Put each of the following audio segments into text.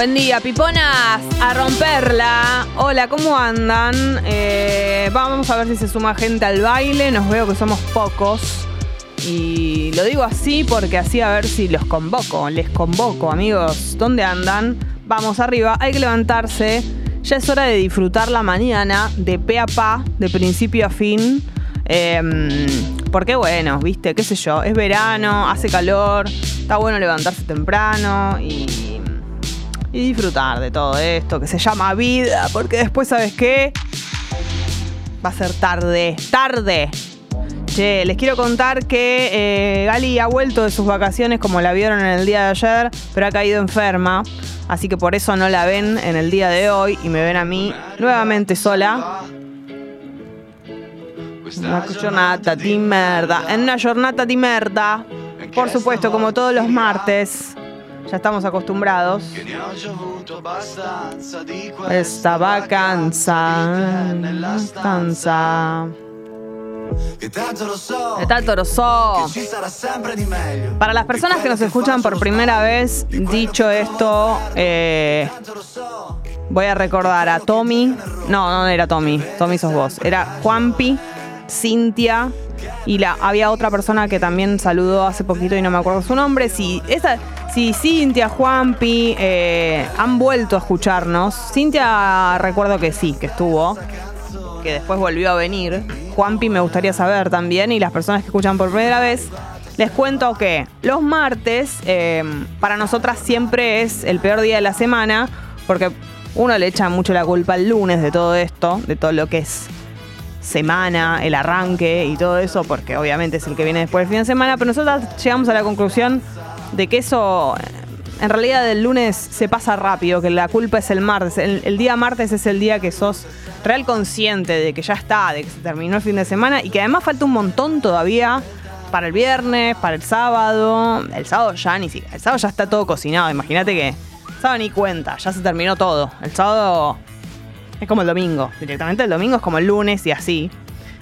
Buen día, piponas, a romperla. Hola, ¿cómo andan? Eh, vamos a ver si se suma gente al baile. Nos veo que somos pocos. Y lo digo así porque así a ver si los convoco. Les convoco, amigos. ¿Dónde andan? Vamos arriba, hay que levantarse. Ya es hora de disfrutar la mañana de pe a pa, de principio a fin. Em, porque bueno, viste, qué sé yo, es verano, hace calor, está bueno levantarse temprano y, y disfrutar de todo esto que se llama vida, porque después, ¿sabes qué? Va a ser tarde, tarde. Che, les quiero contar que eh, Gali ha vuelto de sus vacaciones como la vieron en el día de ayer, pero ha caído enferma. Así que por eso no la ven en el día de hoy y me ven a mí nuevamente sola. Una jornada de merda. En una jornada de merda. Por supuesto, como todos los martes. Ya estamos acostumbrados. Esta vacanza. Stanza. Che tanto lo so, De tanto lo so. che ci sarà sempre di meglio. Para las personas que nos escuchan por primera vez, dicho esto, eh, voy a recordar a Tommy. No, no era Tommy. Tommy sos vos. Era Juanpi, Cintia y la, había otra persona que también saludó hace poquito y no me acuerdo su nombre. Si, esa, si Cintia, Juanpi eh, han vuelto a escucharnos. Cintia recuerdo que sí, que estuvo. Que después volvió a venir. Juanpi me gustaría saber también. Y las personas que escuchan por primera vez. Les cuento que los martes eh, para nosotras siempre es el peor día de la semana porque uno le echa mucho la culpa al lunes de todo esto, de todo lo que es semana, el arranque y todo eso, porque obviamente es el que viene después del fin de semana, pero nosotras llegamos a la conclusión de que eso eh, en realidad el lunes se pasa rápido, que la culpa es el martes. El, el día martes es el día que sos real consciente de que ya está, de que se terminó el fin de semana y que además falta un montón todavía para el viernes, para el sábado. El sábado ya ni siquiera. El sábado ya está todo cocinado. Imagínate que. El sábado ni cuenta, ya se terminó todo. El sábado es como el domingo. Directamente el domingo es como el lunes y así.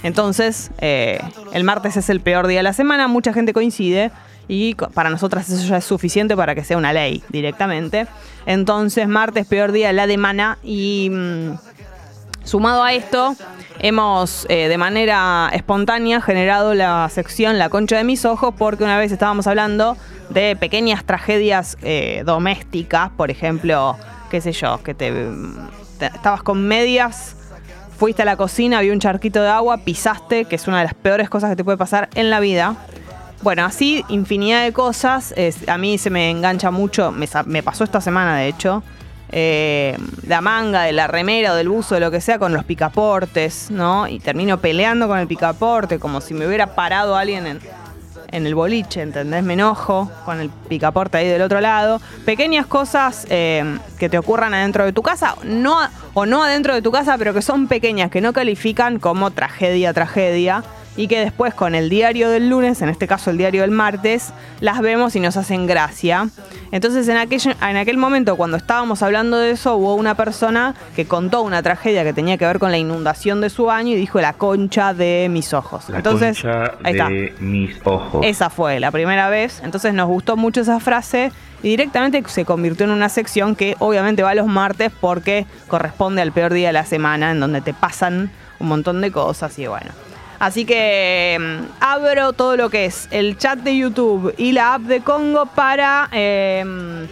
Entonces, eh, el martes es el peor día de la semana. Mucha gente coincide. Y para nosotras eso ya es suficiente para que sea una ley directamente. Entonces, martes, peor día de la semana. Y. mm, Sumado a esto, hemos eh, de manera espontánea generado la sección La concha de mis ojos porque una vez estábamos hablando de pequeñas tragedias eh, domésticas, por ejemplo, qué sé yo, que te, te- estabas con medias, fuiste a la cocina, había un charquito de agua, pisaste, que es una de las peores cosas que te puede pasar en la vida. Bueno, así infinidad de cosas. A mí se me engancha mucho, me, me pasó esta semana de hecho, eh, la manga de la remera o del buzo, de lo que sea, con los picaportes, ¿no? Y termino peleando con el picaporte, como si me hubiera parado alguien en, en el boliche, ¿entendés? Me enojo con el picaporte ahí del otro lado. Pequeñas cosas eh, que te ocurran adentro de tu casa, no, o no adentro de tu casa, pero que son pequeñas, que no califican como tragedia, tragedia. Y que después con el diario del lunes, en este caso el diario del martes, las vemos y nos hacen gracia. Entonces en aquel, en aquel momento cuando estábamos hablando de eso, hubo una persona que contó una tragedia que tenía que ver con la inundación de su baño y dijo la concha de mis ojos. La Entonces, concha ahí está. de mis ojos. Esa fue la primera vez. Entonces nos gustó mucho esa frase y directamente se convirtió en una sección que obviamente va los martes porque corresponde al peor día de la semana en donde te pasan un montón de cosas y bueno. Así que mm, abro todo lo que es el chat de YouTube y la app de Congo para em,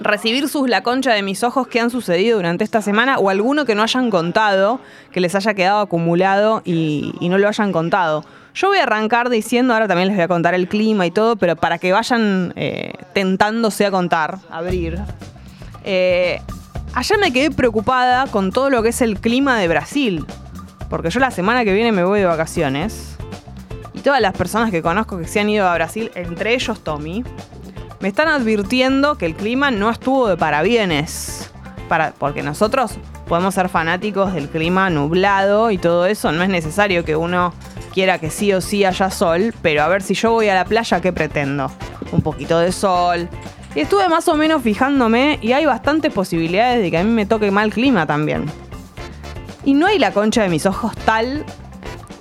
recibir sus la concha de mis ojos que han sucedido durante esta semana o alguno que no hayan contado, que les haya quedado acumulado y, no lo hayan contado. Yo voy a arrancar diciendo, ahora también les voy a contar el clima y todo, pero para que vayan eh, tentándose a contar, abrir. Eh, ayer me quedé preocupada con todo lo que es el clima de Brasil, porque yo la semana que viene me voy de vacaciones. Y todas las personas que conozco que se han ido a Brasil, entre ellos Tommy, me están advirtiendo que el clima no estuvo de parabienes. Para, porque nosotros podemos ser fanáticos del clima nublado y todo eso. No es necesario que uno quiera que sí o sí haya sol, pero a ver si yo voy a la playa, ¿qué pretendo? Un poquito de sol. Y estuve más o menos fijándome y hay bastantes posibilidades de que a mí me toque mal clima también. Y no hay la concha de mis ojos tal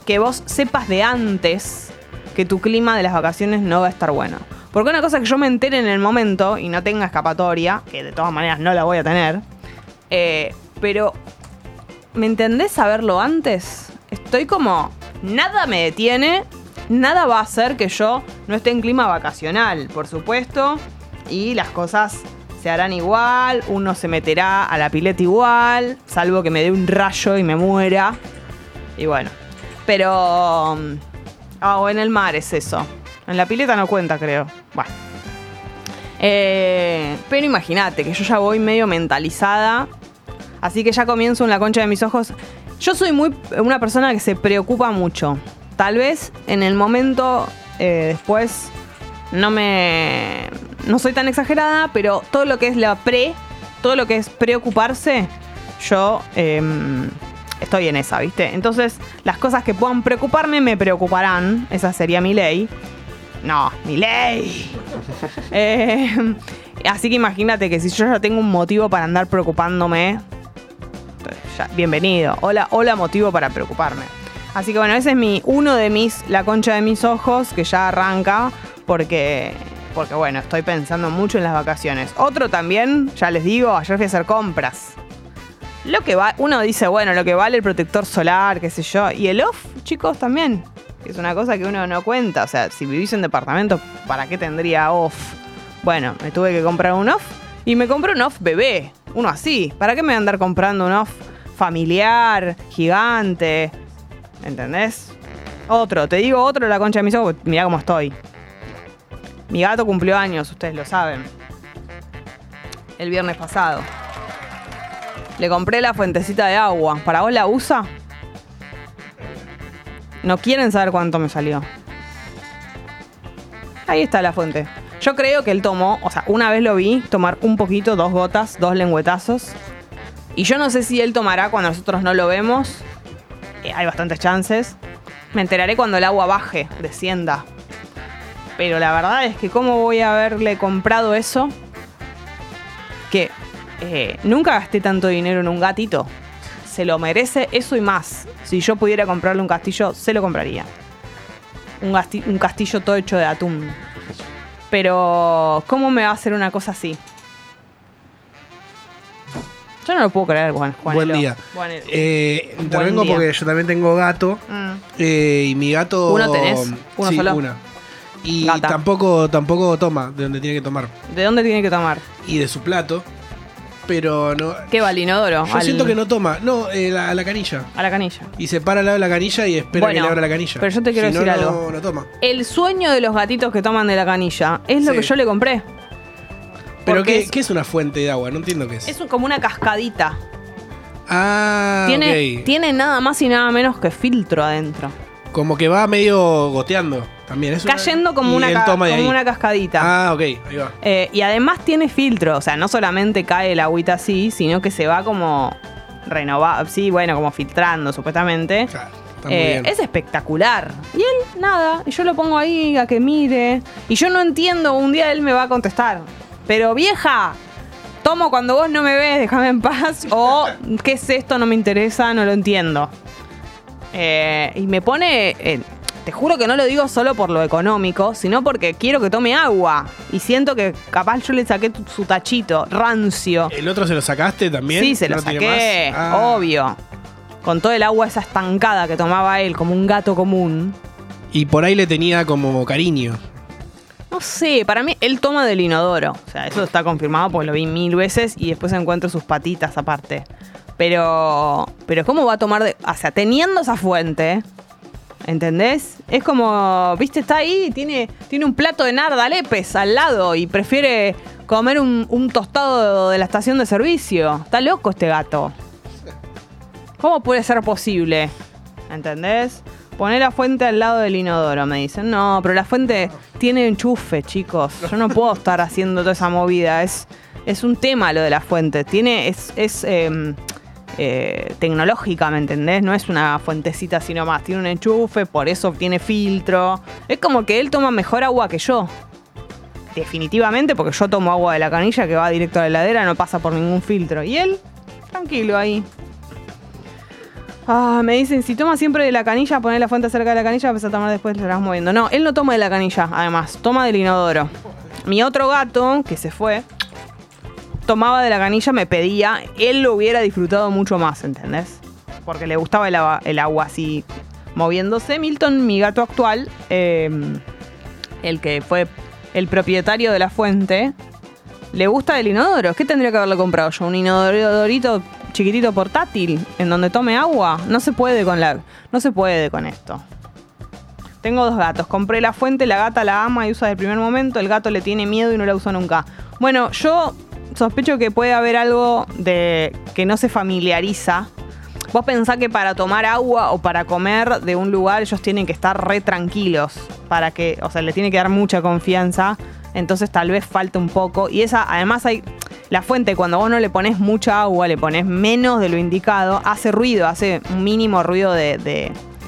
que vos sepas de antes que tu clima de las vacaciones no va a estar bueno. Porque una cosa que yo me entere en el momento y no tenga escapatoria, que de todas maneras no la voy a tener, eh, pero ¿me entendés saberlo antes? Estoy como, nada me detiene, nada va a hacer que yo no esté en clima vacacional, por supuesto, y las cosas se harán igual, uno se meterá a la pileta igual, salvo que me dé un rayo y me muera. Y bueno, pero... Ah, o en el mar es eso. En la pileta no cuenta, creo. Bueno. Eh, pero imagínate que yo ya voy medio mentalizada. Así que ya comienzo en la concha de mis ojos. Yo soy muy una persona que se preocupa mucho. Tal vez en el momento eh, después no me. No soy tan exagerada, pero todo lo que es la pre, todo lo que es preocuparse, yo em, estoy en esa, ¿viste? Entonces, las cosas que puedan preocuparme me preocuparán. Esa sería mi ley. No, mi ley. Eh, así que imagínate que si yo ya tengo un motivo para andar preocupándome, ya, bienvenido. Hola, hola motivo para preocuparme. Así que bueno, ese es mi uno de mis la concha de mis ojos que ya arranca porque porque bueno, estoy pensando mucho en las vacaciones. Otro también, ya les digo, ayer fui a hacer compras. Lo que va, uno dice, bueno, lo que vale el protector solar, qué sé yo, y el off, chicos, también. Es una cosa que uno no cuenta, o sea, si vivís en departamento, ¿para qué tendría off? Bueno, me tuve que comprar un off y me compré un off bebé, uno así. ¿Para qué me voy a andar comprando un off familiar, gigante? ¿Entendés? Otro, te digo otro la concha de mis ojos, mirá cómo estoy. Mi gato cumplió años, ustedes lo saben. El viernes pasado. Le compré la fuentecita de agua. ¿Para vos la usa? No quieren saber cuánto me salió. Ahí está la fuente. Yo creo que él tomó, o sea, una vez lo vi tomar un poquito, dos gotas, dos lengüetazos. Y yo no sé si él tomará cuando nosotros no lo vemos. Eh, hay bastantes chances. Me enteraré cuando el agua baje, descienda. Pero la verdad es que cómo voy a haberle comprado eso. Que eh, nunca gasté tanto dinero en un gatito. Se lo merece eso y más. Si yo pudiera comprarle un castillo, se lo compraría. Un, castillo todo hecho de atún. Pero, ¿cómo me va a hacer una cosa así? Yo no lo puedo creer, Juan. Buen Juanelo. día. Eh, intervengo día. porque yo también tengo gato. Mm. eh, y mi gato. ¿Uno tenés? ¿Uno sí, solo? una. Y Gata. tampoco, tampoco toma de donde tiene que tomar. ¿De dónde tiene que tomar? Y de su plato. Pero no. ¿Qué va al inodoro? Yo Al- siento que no toma. No, eh, la- a la canilla. A la canilla. Y se para al lado de la canilla y espera Bueno, que le abra la canilla. pero yo te quiero Si no, decir no, algo. No toma. El sueño de los gatitos que toman de la canilla es lo Sí. que yo le compré. ¿Pero Porque qué es- qué es una fuente de agua? No entiendo qué es. Es un- como una cascadita. Ah, tiene, ok. tiene nada más y nada menos que filtro adentro. Como que va medio goteando también. Es una- Cayendo como, una, ca- como ahí. una cascadita. Ah, ok, ahí va. Eh, y además tiene filtro. O sea, no solamente cae el agüita así, sino que se va como renovando. Sí, bueno, como filtrando, supuestamente. Claro, está muy Eh, bien. es espectacular. Y él, nada. Y yo lo pongo ahí a que mire. Y yo no entiendo. Un día él me va a contestar. Pero vieja, tomo cuando vos no me ves, déjame en paz. O, ¿qué es esto? No me interesa, no lo entiendo. Eh, y me pone. Te juro que no lo digo solo por lo económico, sino porque quiero que tome agua. Y siento que capaz yo le saqué tu- su tachito, rancio. ¿El otro se lo sacaste también? Sí, se lo ¿No saqué? Ah. obvio. Con todo el agua esa estancada que tomaba él, como un gato común. Y por ahí le tenía como cariño. No sé, para mí él toma del inodoro. O sea, eso está confirmado porque lo vi mil veces y después encuentro sus patitas aparte. Pero, pero ¿cómo va a tomar de... O sea, teniendo esa fuente, ¿entendés? Es como, viste, está ahí, tiene, tiene un plato de nardalepes al lado y prefiere comer un, tostado de la estación de servicio. Está loco este gato. ¿Cómo puede ser posible? ¿Entendés? Poner la fuente al lado del inodoro, me dicen. No, pero la fuente tiene enchufe, chicos. Yo no puedo estar haciendo toda esa movida. Es, es un tema lo de la fuente. Tiene, es, es eh, eh, tecnológica, ¿me entendés? No es una fuentecita así nomás. Tiene un enchufe, por eso tiene filtro. Es como que él toma mejor agua que yo. Definitivamente, porque yo tomo agua de la canilla que va directo a la heladera, no pasa por ningún filtro. Y él, tranquilo ahí. Ah, me dicen, si toma siempre de la canilla, poner la fuente cerca de la canilla, vas a tomar después, le vas moviendo. No, él no toma de la canilla, además, toma del inodoro. Mi otro gato, que se fue, tomaba de la canilla, me pedía, él lo hubiera disfrutado mucho más, ¿entendés? Porque le gustaba el agua, el agua así moviéndose. Milton, mi gato actual, eh, el que fue el propietario de la fuente, le gusta el inodoro. ¿Qué tendría que haberle comprado yo? ¿Un inodorito chiquitito portátil en donde tome agua? No se puede con la. No se puede con esto. Tengo dos gatos. Compré la fuente, la gata la ama y usa desde el primer momento. El gato le tiene miedo y no la usa nunca. Bueno, yo sospecho que puede haber algo de que no se familiariza. Vos pensás que para tomar agua o para comer de un lugar ellos tienen que estar re tranquilos. Para que, o sea, le tiene que dar mucha confianza. Entonces tal vez falte un poco. Y esa, además hay. La fuente, cuando vos no le pones mucha agua, le pones menos de lo indicado, hace ruido, hace un mínimo ruido de-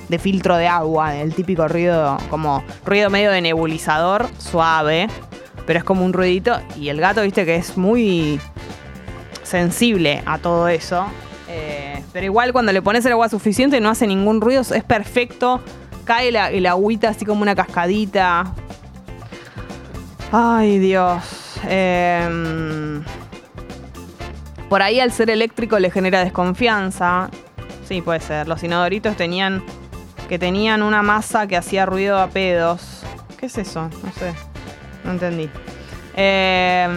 de filtro de agua, el típico ruido, como ruido medio de nebulizador, suave, pero es como un ruidito. Y el gato, viste que es muy sensible a todo eso. Eh, pero igual cuando le pones el agua suficiente no hace ningún ruido, es perfecto. Cae la, el agüita así como una cascadita. Ay, Dios. Em, por ahí al ser eléctrico le genera desconfianza. Sí, puede ser. Los inodoritos tenían que tenían una masa que hacía ruido a pedos. ¿Qué es eso? No sé. No entendí. Em,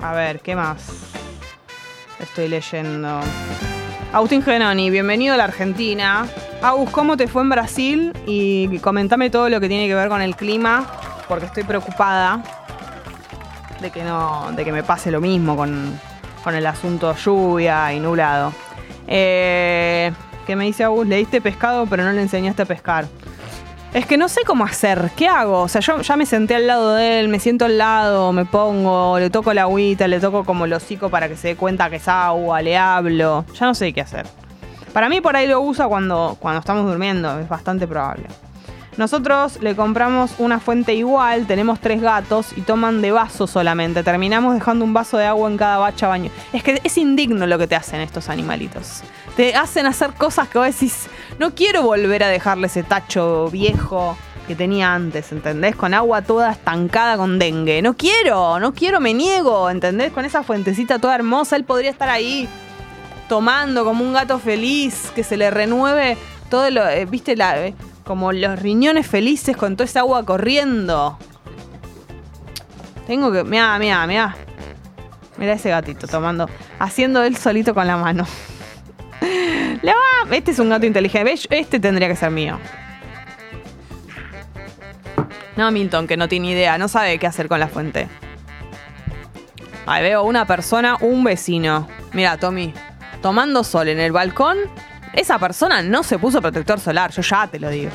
a ver, ¿qué más? Estoy leyendo. Agustín Genoni, bienvenido a la Argentina. Agus, ¿cómo te fue en Brasil? Y comentame todo lo que tiene que ver con el clima, porque estoy preocupada de que no, de que me pase lo mismo con, con el asunto lluvia y nublado. Eh, ¿Qué me dice Agus? Le diste pescado, pero no le enseñaste a pescar. Es que no sé cómo hacer. ¿Qué hago? O sea, yo ya me senté al lado de él, me siento al lado, me pongo, le toco la agüita, le toco como el hocico para que se dé cuenta que es agua, le hablo. Ya no sé qué hacer. Para mí por ahí lo usa cuando, cuando estamos durmiendo, es bastante probable. Nosotros le compramos una fuente igual, tenemos tres gatos y toman de vaso solamente. Terminamos dejando un vaso de agua en cada bacha baño. Es que es indigno lo que te hacen estos animalitos. Te hacen hacer cosas que vos decís, no quiero volver a dejarle ese tacho viejo que tenía antes, ¿entendés? Con agua toda estancada con dengue. No quiero, no quiero, me niego, ¿entendés? Con esa fuentecita toda hermosa, él podría estar ahí tomando como un gato feliz, que se le renueve todo lo, eh, viste, la, eh, como los riñones felices con toda esa agua corriendo. Tengo que, mira, mira, mira. Mira ese gatito tomando, haciendo él solito con la mano. Va- Este es un gato inteligente. Este tendría que ser mío. No, Milton, que no tiene idea, no sabe qué hacer con la fuente. Ahí veo una persona, un vecino. Mira, Tommy, tomando sol en el balcón. Esa persona no se puso protector solar, yo ya te lo digo.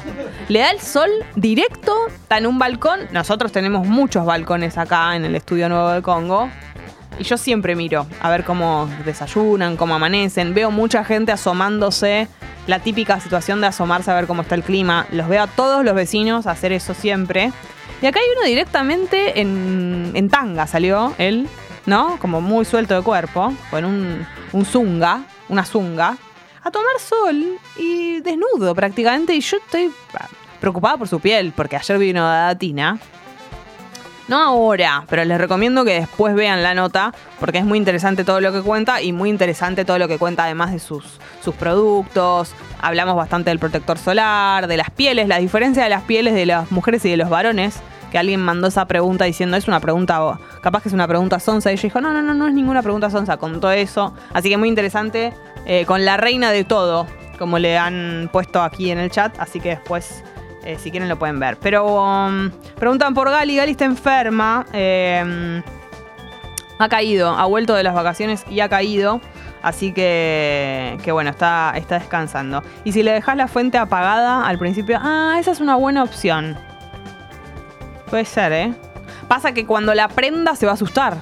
Le da el sol directo, está en un balcón. Nosotros tenemos muchos balcones acá en el estudio nuevo de Congo. Y yo siempre miro a ver cómo desayunan, cómo amanecen. Veo mucha gente asomándose. La típica situación de asomarse a ver cómo está el clima. Los veo a todos los vecinos hacer eso siempre. Y acá hay uno directamente en, en tanga, salió él, ¿no? Como muy suelto de cuerpo, con un, un zunga, una zunga, a tomar sol y desnudo prácticamente. Y yo estoy ah, preocupada por su piel, porque ayer vino a Datina. No ahora, pero les recomiendo que después vean la nota, porque es muy interesante todo lo que cuenta y muy interesante todo lo que cuenta además de sus, sus productos. Hablamos bastante del protector solar, de las pieles, la diferencia de las pieles de las mujeres y de los varones. Que alguien mandó esa pregunta diciendo, es una pregunta, capaz que es una pregunta sonsa. Y ella dijo, no, no, no, no es ninguna pregunta sonsa, contó eso. Así que muy interesante, eh, con la reina de todo, como le han puesto aquí en el chat. Así que después eh, si quieren lo pueden ver. Pero um, preguntan por Gali. Gali está enferma. eh, ha caído. Ha vuelto de las vacaciones y ha caído. Así que, que bueno, está, está descansando. Y si le dejas la fuente apagada al principio, ah, esa es una buena opción. Puede ser, ¿eh? Pasa que cuando la prenda se va a asustar.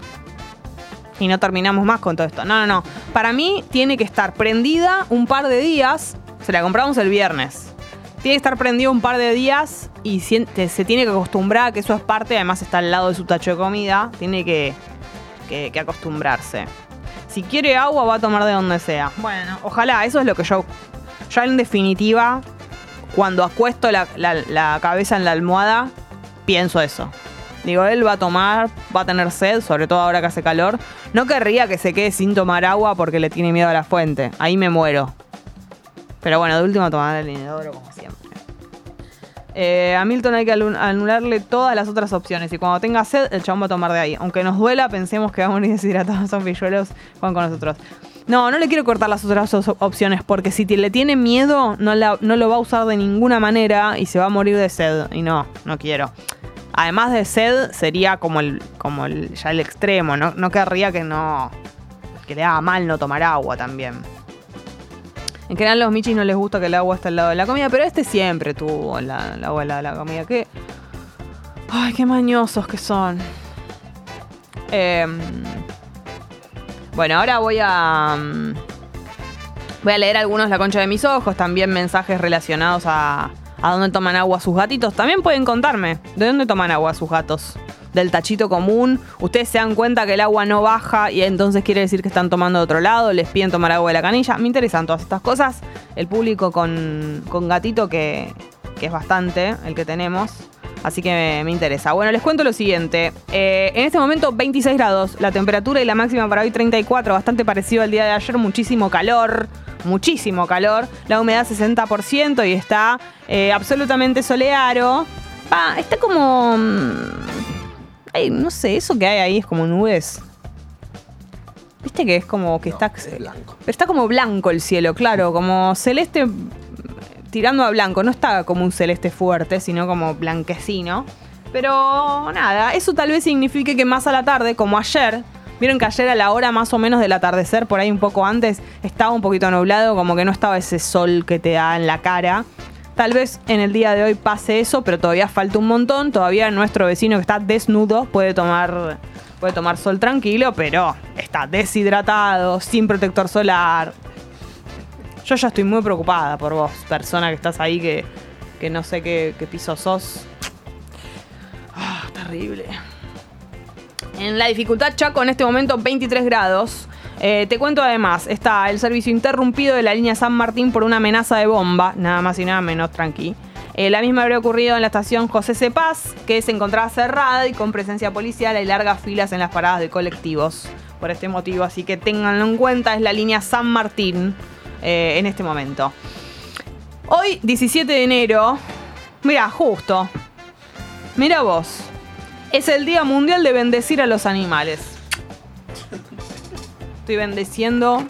Y no terminamos más con todo esto. No, no, no. Para mí tiene que estar prendida un par de días. Se la compramos el viernes. Tiene que estar prendido un par de días y se tiene que acostumbrar a que eso es parte. Además está al lado de su tacho de comida. Tiene que, que- que acostumbrarse. Si quiere agua, va a tomar de donde sea. Bueno, ojalá, eso es lo que yo. Ya en definitiva, cuando acuesto la, la- la cabeza en la almohada, pienso eso. Digo, él va a tomar, va a tener sed, sobre todo ahora que hace calor. No querría que se quede sin tomar agua porque le tiene miedo a la fuente. Ahí me muero. Pero bueno, de último tomar el inodoro como siempre. Eh, a Milton hay que anularle todas las otras opciones. Y cuando tenga sed, el chabón va a tomar de ahí. Aunque nos duela, pensemos que vamos a morir deshidratados. Son pilluelos, juegan con nosotros. No, no le quiero cortar las otras opciones. Porque si le tiene miedo, no, la- lo va a usar de ninguna manera. Y se va a morir de sed. Y no, no quiero. Además de sed, sería como el, como el, ya el extremo. No, no querría que no. Que le haga mal no tomar agua también. En general, los michis no les gusta que el agua esté al lado de la comida, pero este siempre tuvo el agua al lado de la comida. Qué. Ay, qué mañosos que son. Em, bueno, ahora voy a. mm, Voy a leer algunos La Concha de mis Ojos, también mensajes relacionados a, a dónde toman agua sus gatitos. También pueden contarme de dónde toman agua sus gatos. Del tachito común. Ustedes se dan cuenta que el agua no baja y entonces quiere decir que están tomando de otro lado. Les piden tomar agua de la canilla. Me interesan todas estas cosas. El público con, con gatito, que, que es bastante el que tenemos. Así que me, interesa. Bueno, les cuento lo siguiente. Eh, en este momento 26 grados, la temperatura y la máxima para hoy 34, bastante parecido al día de ayer, muchísimo calor, muchísimo calor. La humedad 60% y está eh, absolutamente soleado. Va, está como... mm, ay, no sé, eso que hay ahí es como nubes. Viste que es como que está... blanco. Está como blanco el cielo, claro, como celeste tirando a blanco. No está como un celeste fuerte, sino como blanquecino. Pero nada, eso tal vez signifique que más a la tarde, como ayer, vieron que ayer a la hora más o menos del atardecer, por ahí un poco antes, estaba un poquito nublado, como que no estaba ese sol que te da en la cara. Tal vez en el día de hoy pase eso, pero todavía falta un montón. Todavía nuestro vecino que está desnudo puede tomar, puede tomar sol tranquilo, pero está deshidratado, sin protector solar. Yo ya estoy muy preocupada por vos, persona que estás ahí que, que no sé qué, piso sos. Ah, terrible. En la dificultad Chaco en este momento 23 grados. Eh, te cuento además, está el servicio interrumpido de la línea San Martín por una amenaza de bomba, nada más y nada menos, tranqui. Eh, la misma habría ocurrido en la estación José C. Paz, que se encontraba cerrada y con presencia policial y largas filas en las paradas de colectivos por este motivo. Así que ténganlo en cuenta, es la línea San Martín eh, en este momento. Hoy, 17 de enero, mira, justo, mira vos, es el Día Mundial de Bendecir a los Animales. Estoy bendeciendo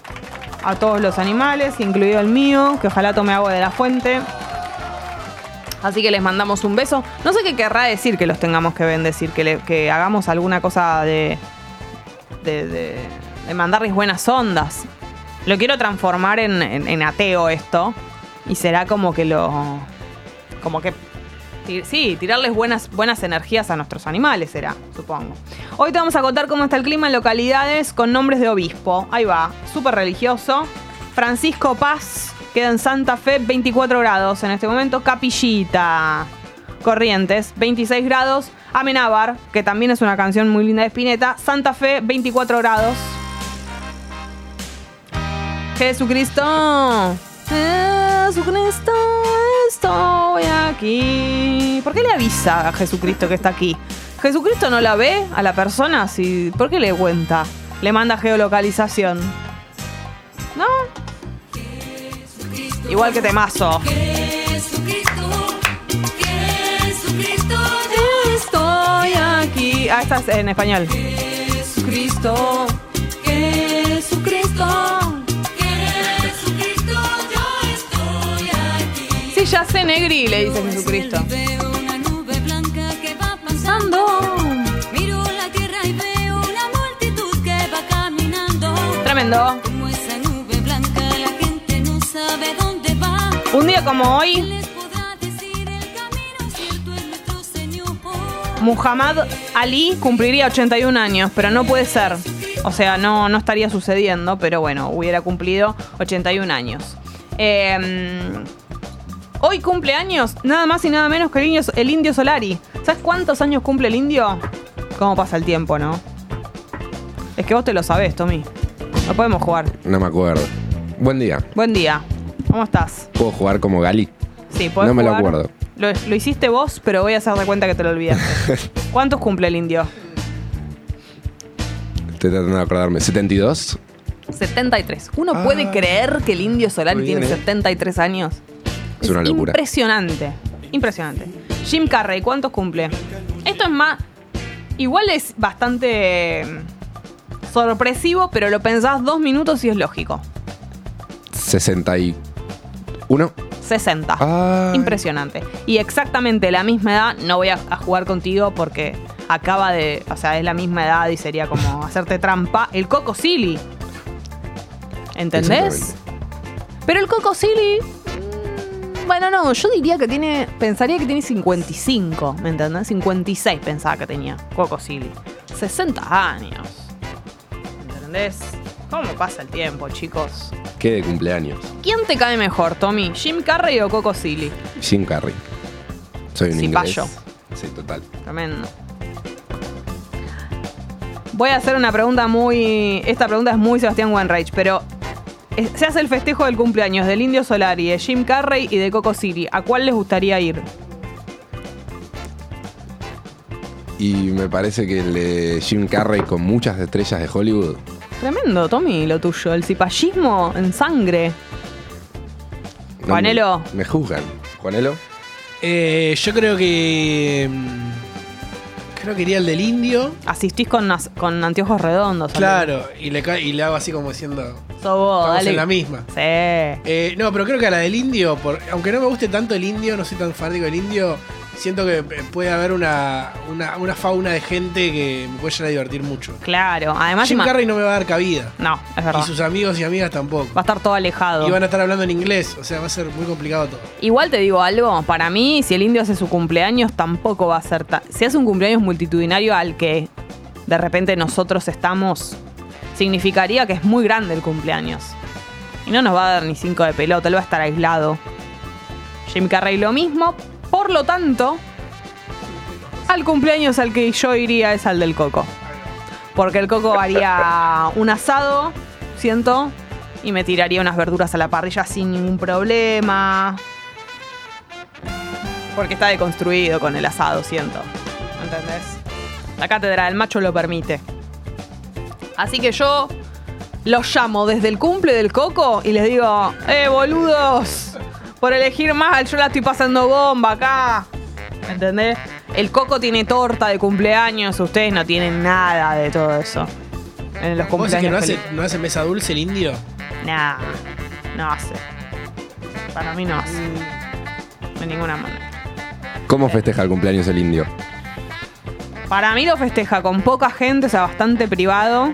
a todos los animales, incluido el mío, que ojalá tome agua de la fuente. Así que les mandamos un beso. No sé qué querrá decir que los tengamos que bendecir, que, le- hagamos alguna cosa de, de, de- de mandarles buenas ondas. Lo quiero transformar en, en- en ateo esto. Y será como que lo... Como que... Sí, tirarles buenas, buenas energías a nuestros animales será, supongo. Hoy te vamos a contar cómo está el clima en localidades con nombres de obispo. Ahí va, súper religioso. Francisco Paz, queda en Santa Fe, 24 grados en este momento. Capillita, Corrientes, 26 grados. Amenábar, que también es una canción muy linda de Spinetta. Santa Fe, 24 grados. Jesucristo, Jesucristo, estoy aquí. ¿Por qué le avisa a Jesucristo que está aquí? ¿Jesucristo no la ve a la persona? Si, ¿Por qué le cuenta? Le manda geolocalización. ¿No? Igual que Temazo. Jesucristo, Jesucristo, Estoy aquí. Ah, esta es en español. Jesucristo, Jesucristo, sé, Negri, le dice Jesucristo. Pasando. Miro la tierra y veo una multitud que va caminando. Tremendo. Como esa nube blanca, la gente no sabe dónde va. Un día como hoy. Muhammad Ali cumpliría 81 años, pero no puede ser. O sea, no, no estaría sucediendo, pero bueno, hubiera cumplido 81 años. Eh, hoy cumple años nada más y nada menos que el indio, el indio Solari. ¿Sabes cuántos años cumple el indio? ¿Cómo pasa el tiempo, no? Es que vos te lo sabés, Tommy. No podemos jugar. No me acuerdo. Buen día. Buen día. ¿Cómo estás? ¿Puedo jugar como Gali? Sí, podés No me lo jugar. acuerdo. Lo, lo hiciste vos, pero voy a hacer de cuenta que te lo olvidaste. ¿Cuántos cumple el indio? Estoy tratando de acordarme. ¿72? 73. ¿Uno puede creer que el indio Solari muy bien, tiene ¿eh? 73 años? Es una locura. Impresionante. Impresionante. Jim Carrey, ¿cuántos cumple? Esto es más. Igual es bastante mm, sorpresivo, pero lo pensás dos minutos y es lógico. 61. 60. Ay. Impresionante. Y exactamente la misma edad, no voy a, a jugar contigo porque acaba de. O sea, es la misma edad y sería como hacerte trampa. El Coco Silly. ¿Entendés? Pero el Coco Silly. Bueno, no, yo diría que tiene. Pensaría que tiene 55, ¿me entendés? 56 pensaba que tenía Coco Silly. 60 años. ¿Entendés? ¿Cómo pasa el tiempo, chicos? ¿Qué de cumpleaños? ¿Quién te cae mejor, Tommy? ¿Jim Carrey o Coco Silly? Jim Carrey. Soy un Cipayo. inglés. Sí, total. Tremendo. Voy a hacer una pregunta muy. Esta pregunta es muy Sebastián Wenreich, pero. Eh, Se hace el festejo del cumpleaños del Indio Solari, de Jim Carrey y de Coco Silly. ¿A cuál les gustaría ir? Y me parece que el de Jim Carrey con muchas estrellas de Hollywood. Tremendo, Tommy, lo tuyo. El cipallismo en sangre. no Juanelo. Me, me juzgan. Juanelo. Eh, yo creo que. Creo que iría el del indio. Asistís con, nas- con anteojos redondos. Claro, y le, ca- y le hago así como diciendo. Sos vos, Estamos dale. en la misma. Sí. Eh, no, pero creo que a la del indio, por- aunque no me guste tanto el indio, no soy tan fanático del indio, siento que puede haber una, una, una fauna de gente que me puede llegar a divertir mucho. Claro. Además, Jim Carrey no me va a dar cabida. No, es verdad. Y sus amigos y amigas tampoco. Va a estar todo alejado. Y van a estar hablando en inglés, o sea, va a ser muy complicado todo. Igual te digo algo, para mí, si el indio hace su cumpleaños, tampoco va a ser tan. Si hace un cumpleaños multitudinario al que de repente nosotros estamos, significaría que es muy grande el cumpleaños. Y no nos va a dar ni cinco de pelota, él va a estar aislado. Jim Carrey lo mismo, por lo tanto, al cumpleaños al que yo iría es al del Coco. Porque el Coco haría un asado, siento, y me tiraría unas verduras a la parrilla sin ningún problema. Porque está deconstruido con el asado, siento. ¿Entendés? La cátedra del macho lo permite. Así que yo los llamo desde el cumple del coco y les digo, ¡eh, boludos! Por elegir mal, yo la estoy pasando bomba acá. ¿Entendés? El coco tiene torta de cumpleaños, ustedes no tienen nada de todo eso. En los ¿Vos decís que no cumpleaños. hace, felices. no hace mesa dulce el indio? Nah, no hace. Para mí no hace. De ninguna manera. ¿Cómo festeja el cumpleaños el indio? Para mí lo festeja con poca gente, o sea, bastante privado.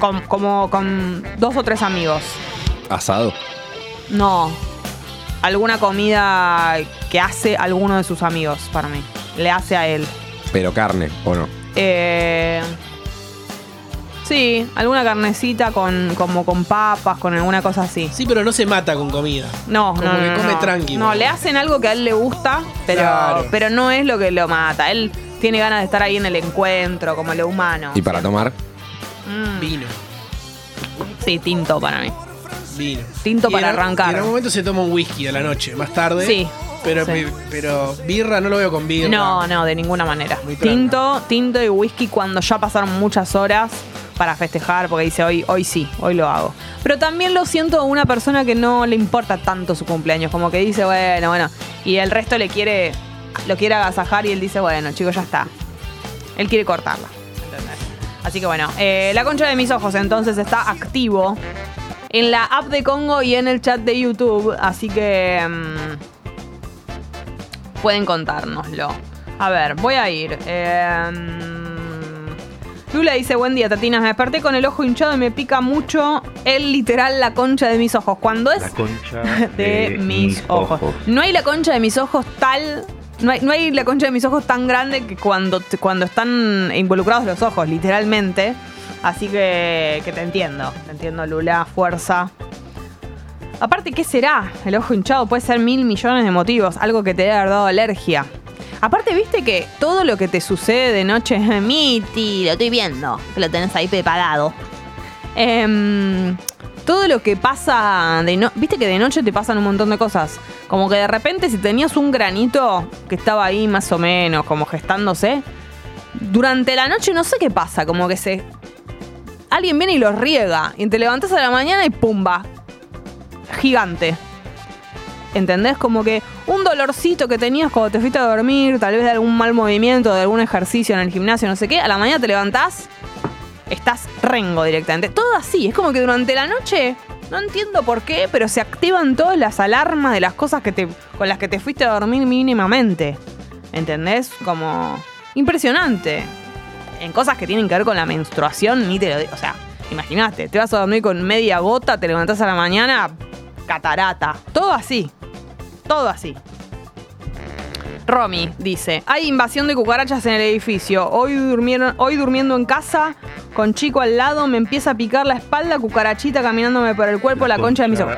Con, como con dos o tres amigos. ¿Asado? No. Alguna comida que hace alguno de sus amigos, para mí. Le hace a él. Pero carne, ¿o no? Eh, sí, alguna carnecita con, como con papas, con alguna cosa así. Sí, pero no se mata con comida. No, Como no, que no, come no. tranqui, No, ¿no? le hacen algo que a él le gusta, pero, Claro. pero no es lo que lo mata. Él tiene ganas de estar ahí en el encuentro, como lo humano. ¿Y para tomar? Mm, Vino. sí, tinto para mí. Vino. Tinto Y para en- arrancar. en algún momento se toma un whisky a la noche, más tarde. Sí, Pero, sí. pero birra no lo veo con birra. No, no, de ninguna manera. Muy tranca. Tinto, tinto y whisky cuando ya pasaron muchas horas para festejar, porque dice hoy, hoy sí, hoy lo hago. Pero también lo siento a una persona que no le importa tanto su cumpleaños, como que dice, bueno, bueno, y el resto le quiere, lo quiere agasajar y él dice, bueno, chicos, ya está. Él quiere cortarla. ¿entendés? Así que bueno, eh, la concha de mis ojos entonces está activo en la app de Congo y en el chat de YouTube, así que mm, pueden contárnoslo. A ver, voy a ir. Eh, Lula dice, buen día, Tatinas. Me desperté con el ojo hinchado y me pica mucho el literal la concha de mis ojos. Cuando es La concha de, mis, ojos. No hay la concha de mis ojos tal. No hay, no hay la concha de mis ojos tan grande que cuando, cuando están involucrados los ojos, literalmente. Así que, te entiendo. Te entiendo, Lula. Fuerza. Aparte, ¿qué será? El ojo hinchado puede ser mil millones de motivos. Algo que te debe dado alergia. Aparte, viste que todo lo que te sucede de noche es Miti, lo estoy viendo. Que lo tenés ahí preparado. Em, todo lo que pasa de no, viste que de noche te pasan un montón de cosas. Como que de repente si tenías un granito que estaba ahí más o menos, como gestándose, durante la noche no sé qué pasa, como que se alguien viene y lo riega y te levantas a la mañana y pumba. Gigante. ¿Entendés? Como que un dolorcito que tenías cuando te fuiste a dormir, tal vez de algún mal movimiento, de algún ejercicio en el gimnasio, no sé qué, a la mañana te levantás, estás rengo directamente. Todo así, es como que durante la noche, no entiendo por qué, pero se activan todas las alarmas de las cosas que te, con las que te fuiste a dormir mínimamente. ¿Entendés? Como impresionante. En cosas que tienen que ver con la menstruación, ni te lo digo. O sea, imagínate, te vas a dormir con media gota, te levantás a la mañana, catarata. Todo así. Todo así. Romy dice, hay invasión de cucarachas en el edificio. Hoy, durmieron, hoy durmiendo en casa, con chico al lado, me empieza a picar la espalda, cucarachita caminándome por el cuerpo, la concha de mis ojos.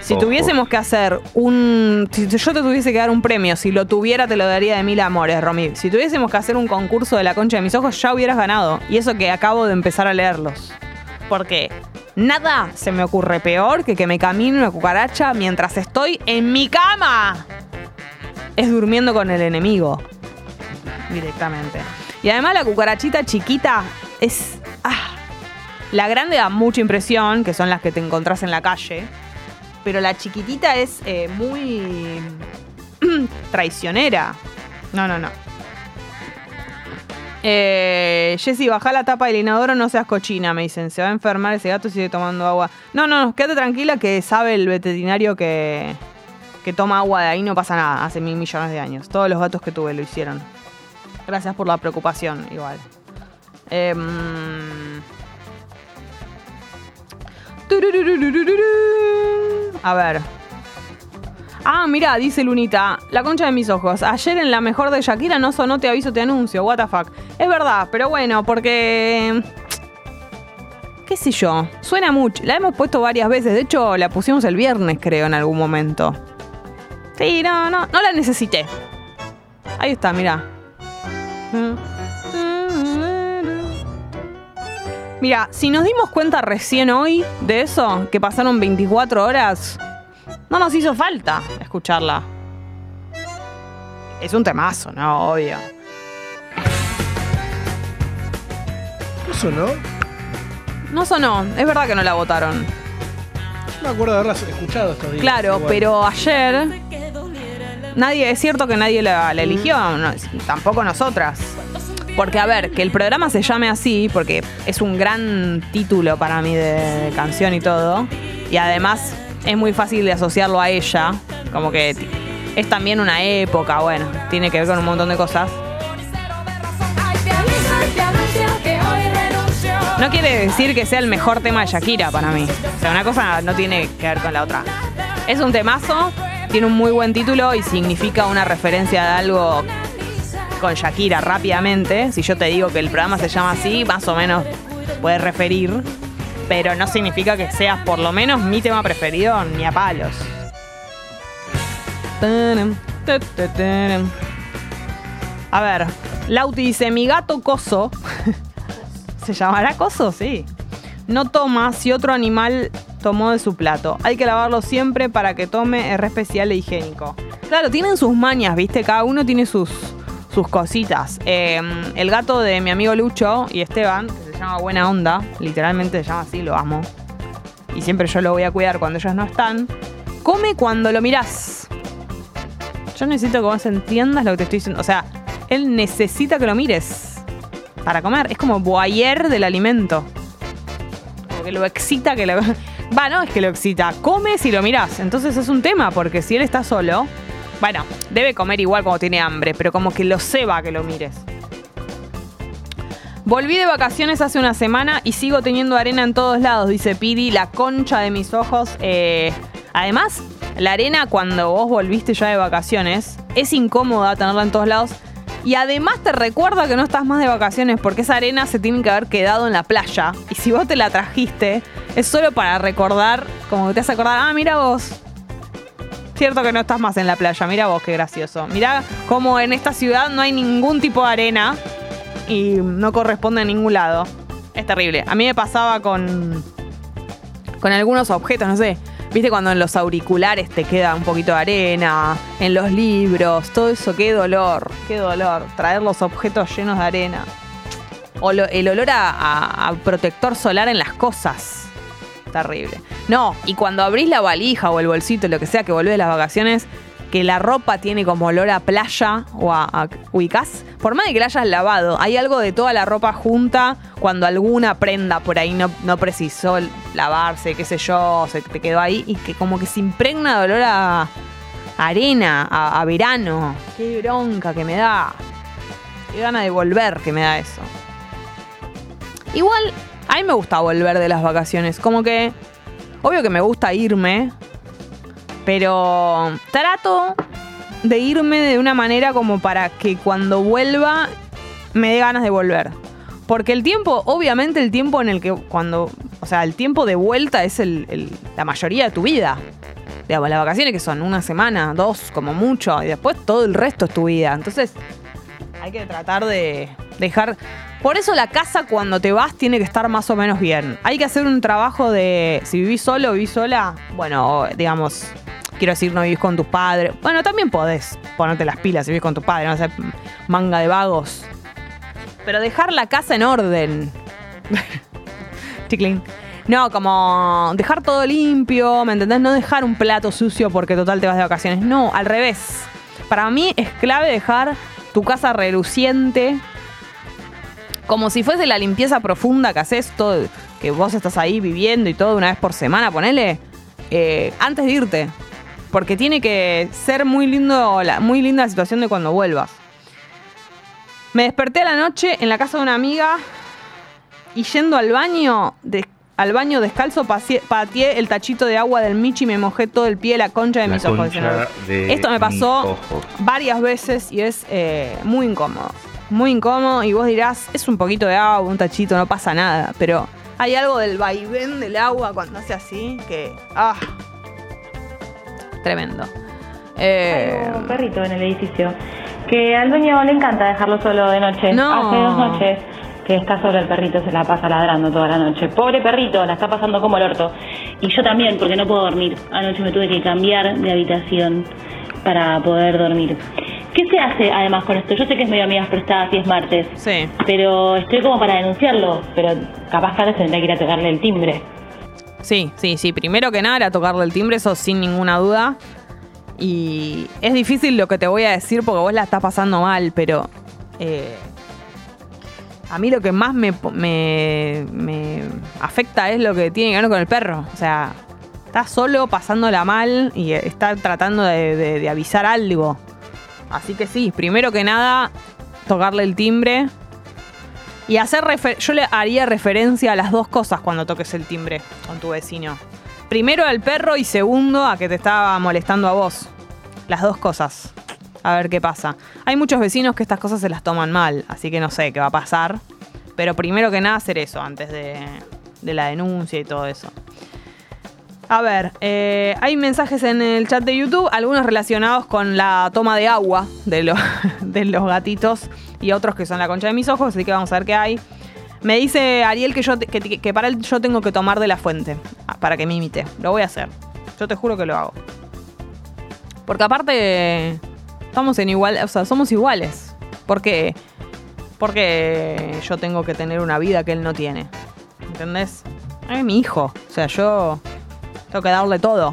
Si tuviésemos que hacer un... Si yo te tuviese que dar un premio, si lo tuviera te lo daría de mil amores, Romy. Si tuviésemos que hacer un concurso de la concha de mis ojos, ya hubieras ganado. Y eso que acabo de empezar a leerlos. Porque nada se me ocurre peor que que me camine una cucaracha mientras estoy en mi cama. Es durmiendo con el enemigo. Directamente. Y además la cucarachita chiquita es... ah, la grande da mucha impresión, que son las que te encontrás en la calle. Pero la chiquitita es eh, muy traicionera. No, no, no. Eh, Jessy, baja la tapa del inodoro, no seas cochina, me dicen. Se va a enfermar ese gato y sigue tomando agua. No, no, no, quédate tranquila que sabe el veterinario que, que toma agua de ahí, no pasa nada. Hace mil millones de años. Todos los gatos que tuve lo hicieron. Gracias por la preocupación, igual. Em. A ver. Ah, mira, dice Lunita, la concha de mis ojos. Ayer en la mejor de Shakira no sonó te aviso, te anuncio. What. Es verdad, pero bueno, porque. ¿Qué sé yo? Suena mucho. La hemos puesto varias veces. De hecho, la pusimos el viernes, creo, en algún momento. Sí, no, no. No la necesité. Ahí está, mira. Mira, si nos dimos cuenta recién hoy de eso, que pasaron 24 horas, no nos hizo falta escucharla. Es un temazo, ¿no? Obvio. No. No sonó, es verdad que no la votaron. No me acuerdo de haberla escuchado estos días. Claro, Igual. pero ayer nadie, es cierto que nadie la, la eligió, no, tampoco nosotras. Porque, a ver, que el programa se llame así, porque es un gran título para mí de, canción y todo. Y además es muy fácil de asociarlo a ella. Como que es también una época, bueno, tiene que ver con un montón de cosas. No quiere decir que sea el mejor tema de Shakira para mí. O sea, una cosa no tiene que ver con la otra. Es un temazo, tiene un muy buen título y significa una referencia de algo con Shakira rápidamente. Si yo te digo que el programa se llama así, más o menos puedes referir. Pero no significa que sea por lo menos mi tema preferido ni a palos. A ver, Lauti dice, mi gato coso. ¿Se llamará coso? Sí. No toma si otro animal tomó de su plato. Hay que lavarlo siempre para que tome, es re especial e higiénico. Claro, tienen sus mañas, ¿viste? Cada uno tiene sus, sus cositas. Eh, el gato de mi amigo Lucho y Esteban, que se llama Buena Onda, literalmente se llama así, lo amo. Y siempre yo lo voy a cuidar cuando ellos no están. Come cuando lo mirás. Yo necesito que vos entiendas lo que te estoy diciendo. O sea, él necesita que lo mires para comer. Es como boyer del alimento. Como que lo excita que lo. Va, no es que lo excita. Come si lo mirás. Entonces es un tema, porque si él está solo. Bueno, debe comer igual cuando tiene hambre, pero como que lo ceba que lo mires. Volví de vacaciones hace una semana y sigo teniendo arena en todos lados, dice Pidi, la concha de mis ojos. Eh, además, la arena cuando vos volviste ya de vacaciones es incómoda tenerla en todos lados. Y además te recuerda que no estás más de vacaciones porque esa arena se tiene que haber quedado en la playa. Y si vos te la trajiste, es solo para recordar, como que te hace acordar, ah, mira vos. Cierto que no estás más en la playa, mira vos qué gracioso. Mira cómo en esta ciudad no hay ningún tipo de arena y no corresponde a ningún lado. Es terrible. A mí me pasaba con. con algunos objetos, no sé. Viste cuando en los auriculares te queda un poquito de arena, en los libros, todo eso, qué dolor, qué dolor. Traer los objetos llenos de arena. O lo- el olor a protector solar en las cosas. Terrible. No, y cuando abrís la valija o el bolsito, lo que sea, que volvés de las vacaciones, que la ropa tiene como olor a playa o a, a por más de que la hayas lavado, hay algo de toda la ropa junta cuando alguna prenda por ahí no, no precisó lavarse, qué sé yo, se te quedó ahí y que como que se impregna de olor a arena, a, a verano. Qué bronca que me da. Qué gana de volver que me da eso. Igual, a mí me gusta volver de las vacaciones. Como que, obvio que me gusta irme, pero trato de irme de una manera como para que cuando vuelva me dé ganas de volver. Porque el tiempo, obviamente el tiempo en el que cuando, o sea, el tiempo de vuelta es la mayoría de tu vida. Digamos, las vacaciones que son una semana, dos como mucho, y después todo el resto es tu vida. Entonces, hay que tratar de dejar... Por eso la casa cuando te vas tiene que estar más o menos bien. Hay que hacer un trabajo de... Si vivís solo o vivís sola, bueno, o, digamos, quiero decir, no vivís con tus padres. Bueno, también podés ponerte las pilas si vivís con tus padres, no sé, manga de vagos. Pero dejar la casa en orden. Chiclín. No, como dejar todo limpio, ¿me entendés? No dejar un plato sucio porque total te vas de vacaciones. No, al revés. Para mí es clave dejar tu casa reluciente, como si fuese la limpieza profunda que haces todo, que vos estás ahí viviendo y todo una vez por semana, ponele, eh, antes de irte. Porque tiene que ser muy lindo, la, muy linda la situación de cuando vuelvas. Me desperté a la noche en la casa de una amiga y yendo al baño, de- al baño descalzo, pateé el tachito de agua del Michi y me mojé todo el pie, la concha de La mis ojos. de Esto me pasó varias veces y es eh, muy incómodo. Muy incómodo y vos dirás, es un poquito de agua, un tachito, no pasa nada. Pero hay algo del vaivén del agua cuando hace así que... ¡Ah! Tremendo. Eh, Hay un perrito en el edificio que al dueño le encanta dejarlo solo de noche. No. Hace dos noches que está solo el perrito, se la pasa ladrando toda la noche. Pobre perrito, la está pasando como el orto. Y yo también, porque no puedo dormir. Anoche me tuve que cambiar de habitación para poder dormir. ¿Qué se hace además con esto? Yo sé que es medio amigas prestadas y es martes, sí. pero estoy como para denunciarlo, pero capaz que ahora tendría que ir a tocarle el timbre. Sí, sí, sí. Primero que nada era tocarle el timbre, eso sin ninguna duda. Y es difícil lo que te voy a decir porque vos la estás pasando mal, pero eh, a mí lo que más me, me, me afecta es lo que tiene que ver con el perro. O sea, está solo pasándola mal y está tratando de, de- de avisar algo. Así que sí, primero que nada, tocarle el timbre. Y hacer refer- yo le haría referencia a las dos cosas cuando toques el timbre con tu vecino. Primero al perro y segundo a que te estaba molestando a vos. Las dos cosas. A ver qué pasa. Hay muchos vecinos que estas cosas se las toman mal, así que no sé qué va a pasar. Pero primero que nada hacer eso antes de, de la denuncia y todo eso. A ver, eh, hay mensajes en el chat de YouTube, algunos relacionados con la toma de agua de, lo- de los gatitos y otros que son la concha de mis ojos, así que vamos a ver qué hay. Me dice Ariel que, yo que, para él yo tengo que tomar de la fuente, ah, para que me imite. Lo voy a hacer. Yo te juro que lo hago. Porque aparte, estamos en igual, o sea, somos iguales. ¿Por qué? Porque yo tengo que tener una vida que él no tiene. ¿Entendés? Es mi hijo. O sea, yo tengo que darle todo.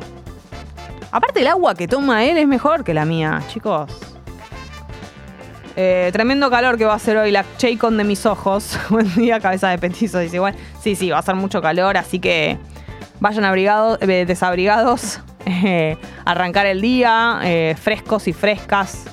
Aparte, el agua que toma él es mejor que la mía, chicos. Eh, tremendo calor que va a ser hoy la Chaycon de mis ojos. Buen día, cabeza de petizo, dice igual. Sí, sí, va a ser mucho calor, así que vayan abrigados, eh, desabrigados. eh, arrancar el día, frescos y frescas.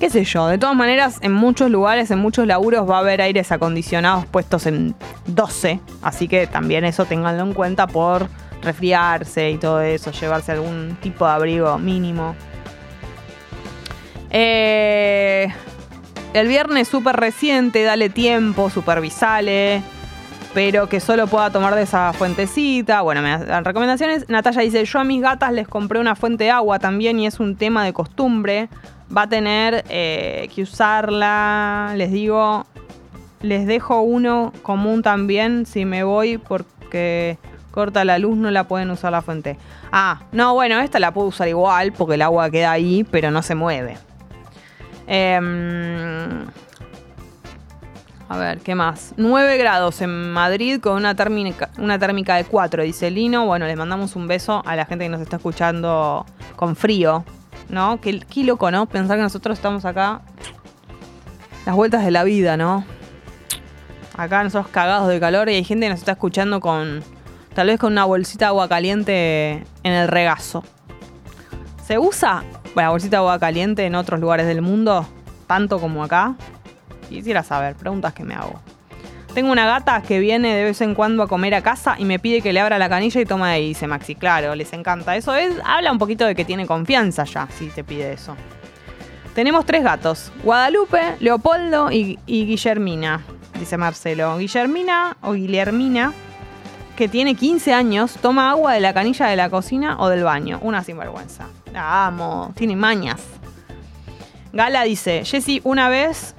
Qué sé yo, de todas maneras, en muchos lugares, en muchos laburos va a haber aires acondicionados puestos en 12. Así que también eso ténganlo en cuenta por resfriarse y todo eso, llevarse algún tipo de abrigo mínimo. Eh, el viernes súper reciente, dale tiempo, supervisale, pero que solo pueda tomar de esa fuentecita. Bueno, me dan recomendaciones. Natalia dice, yo a mis gatas les compré una fuente de agua también y es un tema de costumbre. Va a tener eh, que usarla, les digo, les dejo uno común también si me voy porque corta la luz, no la pueden usar la fuente. Ah, no, bueno, esta la puedo usar igual porque el agua queda ahí, pero no se mueve. Em, a ver, ¿qué más? 9 grados en Madrid con una térmica, una térmica de 4, dice Lino. Bueno, le mandamos un beso a la gente que nos está escuchando con frío, ¿no? Qué, qué loco, ¿no? Pensar que nosotros estamos acá. Las vueltas de la vida, ¿no? Acá nosotros cagados de calor y hay gente que nos está escuchando con. Tal vez con una bolsita de agua caliente en el regazo. ¿Se usa la bolsita de agua caliente en otros lugares del mundo? Tanto como acá. Quisiera saber, preguntas que me hago. Tengo una gata que viene de vez en cuando a comer a casa y me pide que le abra la canilla y toma de ahí, dice Maxi. Claro, les encanta. Eso es, habla un poquito de que tiene confianza ya, si te pide eso. Tenemos tres gatos, Guadalupe, Leopoldo y, y Guillermina, dice Marcelo. Guillermina o Guillermina, que tiene 15 años, toma agua de la canilla de la cocina o del baño. Una sinvergüenza. La amo, tiene mañas. Gala dice, Jessy, una vez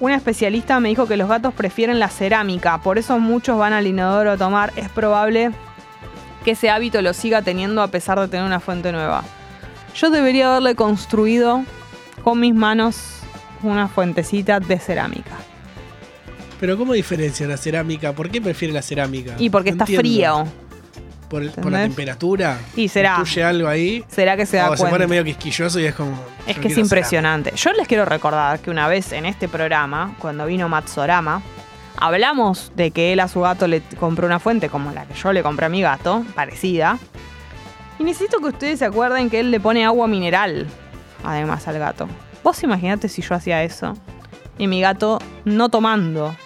una especialista me dijo que los gatos prefieren la cerámica, por eso muchos van al inodoro a tomar. Es probable que ese hábito lo siga teniendo a pesar de tener una fuente nueva. Yo debería haberle construido con mis manos una fuentecita de cerámica. Pero ¿cómo diferencia la cerámica? ¿Por qué prefiere la cerámica? Y porque No está entiendo. frío. ¿Por, la temperatura? Y será. ¿Influye algo ahí? ¿Será que se da o se cuenta? pone medio quisquilloso y es como... Es que es impresionante. Yo les quiero recordar que una vez en este programa, cuando vino Matsorama, hablamos de que él a su gato le compró una fuente como la que yo le compré a mi gato, parecida. Y necesito que ustedes se acuerden que él le pone agua mineral, además al gato. Vos imaginate si yo hacía eso y mi gato no tomando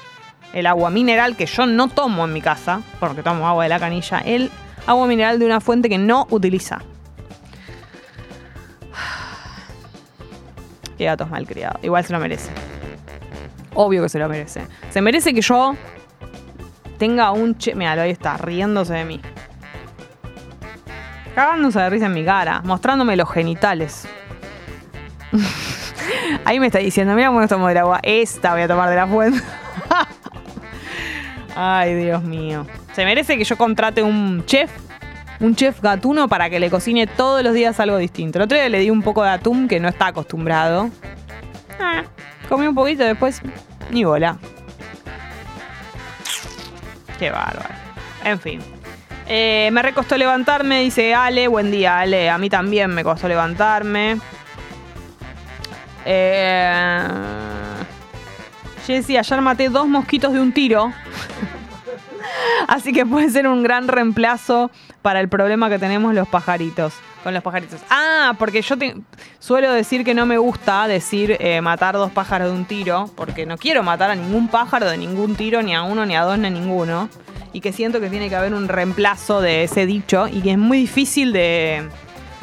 el agua mineral que yo no tomo en mi casa, porque tomo agua de la canilla, él agua mineral de una fuente que no utiliza. Qué gatos malcriados. Igual se lo merece. Obvio que se lo merece. Se merece que yo tenga un che. Mira, ahí está, riéndose de mí. Cagándose de risa en mi cara, mostrándome los genitales. Ahí me está diciendo, mira cómo no tomo del agua. Esta voy a tomar de la fuente. Ay, Dios mío. Se merece que yo contrate un chef, un chef gatuno para que le cocine todos los días algo distinto. El otro día le di un poco de atún que no está acostumbrado. Ah, comí un poquito después, ni bola. Qué bárbaro. En fin. Eh, me recostó levantarme, dice Ale. Buen día, Ale. A mí también me costó levantarme. Eh, ayer maté dos mosquitos de un tiro. Así que puede ser un gran reemplazo para el problema que tenemos los pajaritos. Con los pajaritos. Ah, porque yo te- suelo decir que no me gusta decir eh, matar dos pájaros de un tiro. Porque no quiero matar a ningún pájaro de ningún tiro, ni a uno, ni a dos, ni a ninguno. Y que siento que tiene que haber un reemplazo de ese dicho. Y que es muy difícil de,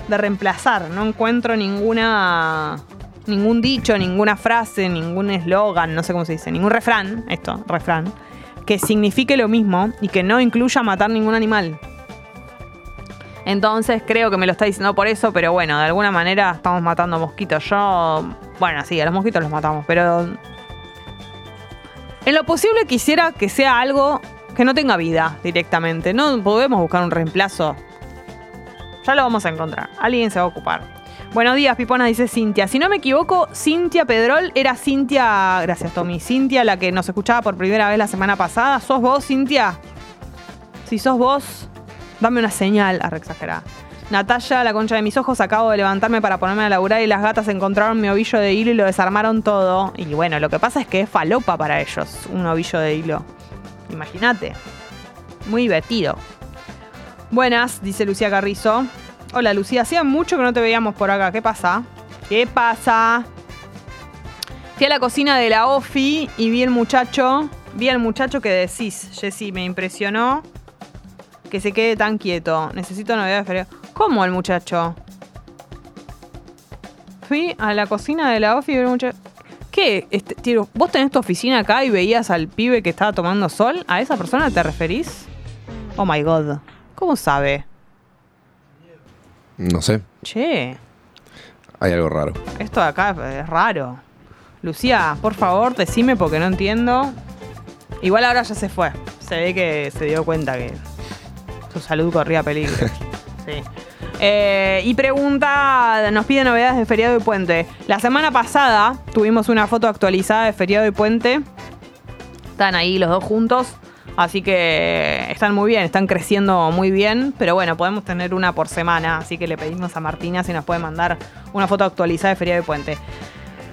de reemplazar. No encuentro ninguna. Ningún dicho, ninguna frase, ningún eslogan, no sé cómo se dice, ningún refrán, esto, refrán, que signifique lo mismo y que no incluya matar ningún animal. Entonces creo que me lo está diciendo por eso, pero bueno, de alguna manera estamos matando mosquitos. Yo, bueno, sí, a los mosquitos los matamos, pero en lo posible quisiera que sea algo que no tenga vida directamente. No podemos buscar un reemplazo. Ya lo vamos a encontrar. Alguien se va a ocupar. Buenos días, Pipona, dice Cintia. Si no me equivoco, Cintia Pedrol era Cintia. Gracias, Tommy. Cintia, la que nos escuchaba por primera vez la semana pasada. ¿Sos vos, Cintia? Si sos vos, dame una señal. Arre exagerada. Natalia, la concha de mis ojos, acabo de levantarme para ponerme a laburar y las gatas encontraron mi ovillo de hilo y lo desarmaron todo. Y bueno, lo que pasa es que es falopa para ellos, un ovillo de hilo. Imagínate. Muy divertido. Buenas, dice Lucía Carrizo. Hola Lucía, hacía mucho que no te veíamos por acá. ¿Qué pasa? ¿Qué pasa? Fui a la cocina de la OFI y vi el muchacho. Vi al muchacho que decís, Jessy, me impresionó que se quede tan quieto. Necesito novedades. pero- ¿Cómo el muchacho? Fui a la cocina de la OFI y vi al muchacho. ¿Qué? Este, tiro, ¿Vos tenés tu oficina acá y veías al pibe que estaba tomando sol? ¿A esa persona te referís? Oh my god. ¿Cómo sabe? No sé, Che, hay algo raro. esto de acá es raro. Lucía, por favor, decime porque no entiendo. Igual ahora ya se fue. Se ve que se dio cuenta que su salud corría peligro. Sí. Eh, y pregunta, nos pide novedades de feriado y puente. La semana pasada tuvimos una foto actualizada de feriado y puente. Están ahí los dos juntos. Así que están muy bien, están creciendo muy bien. Pero bueno, podemos tener una por semana. Así que le pedimos a Martina si nos puede mandar una foto actualizada de feriado y puente.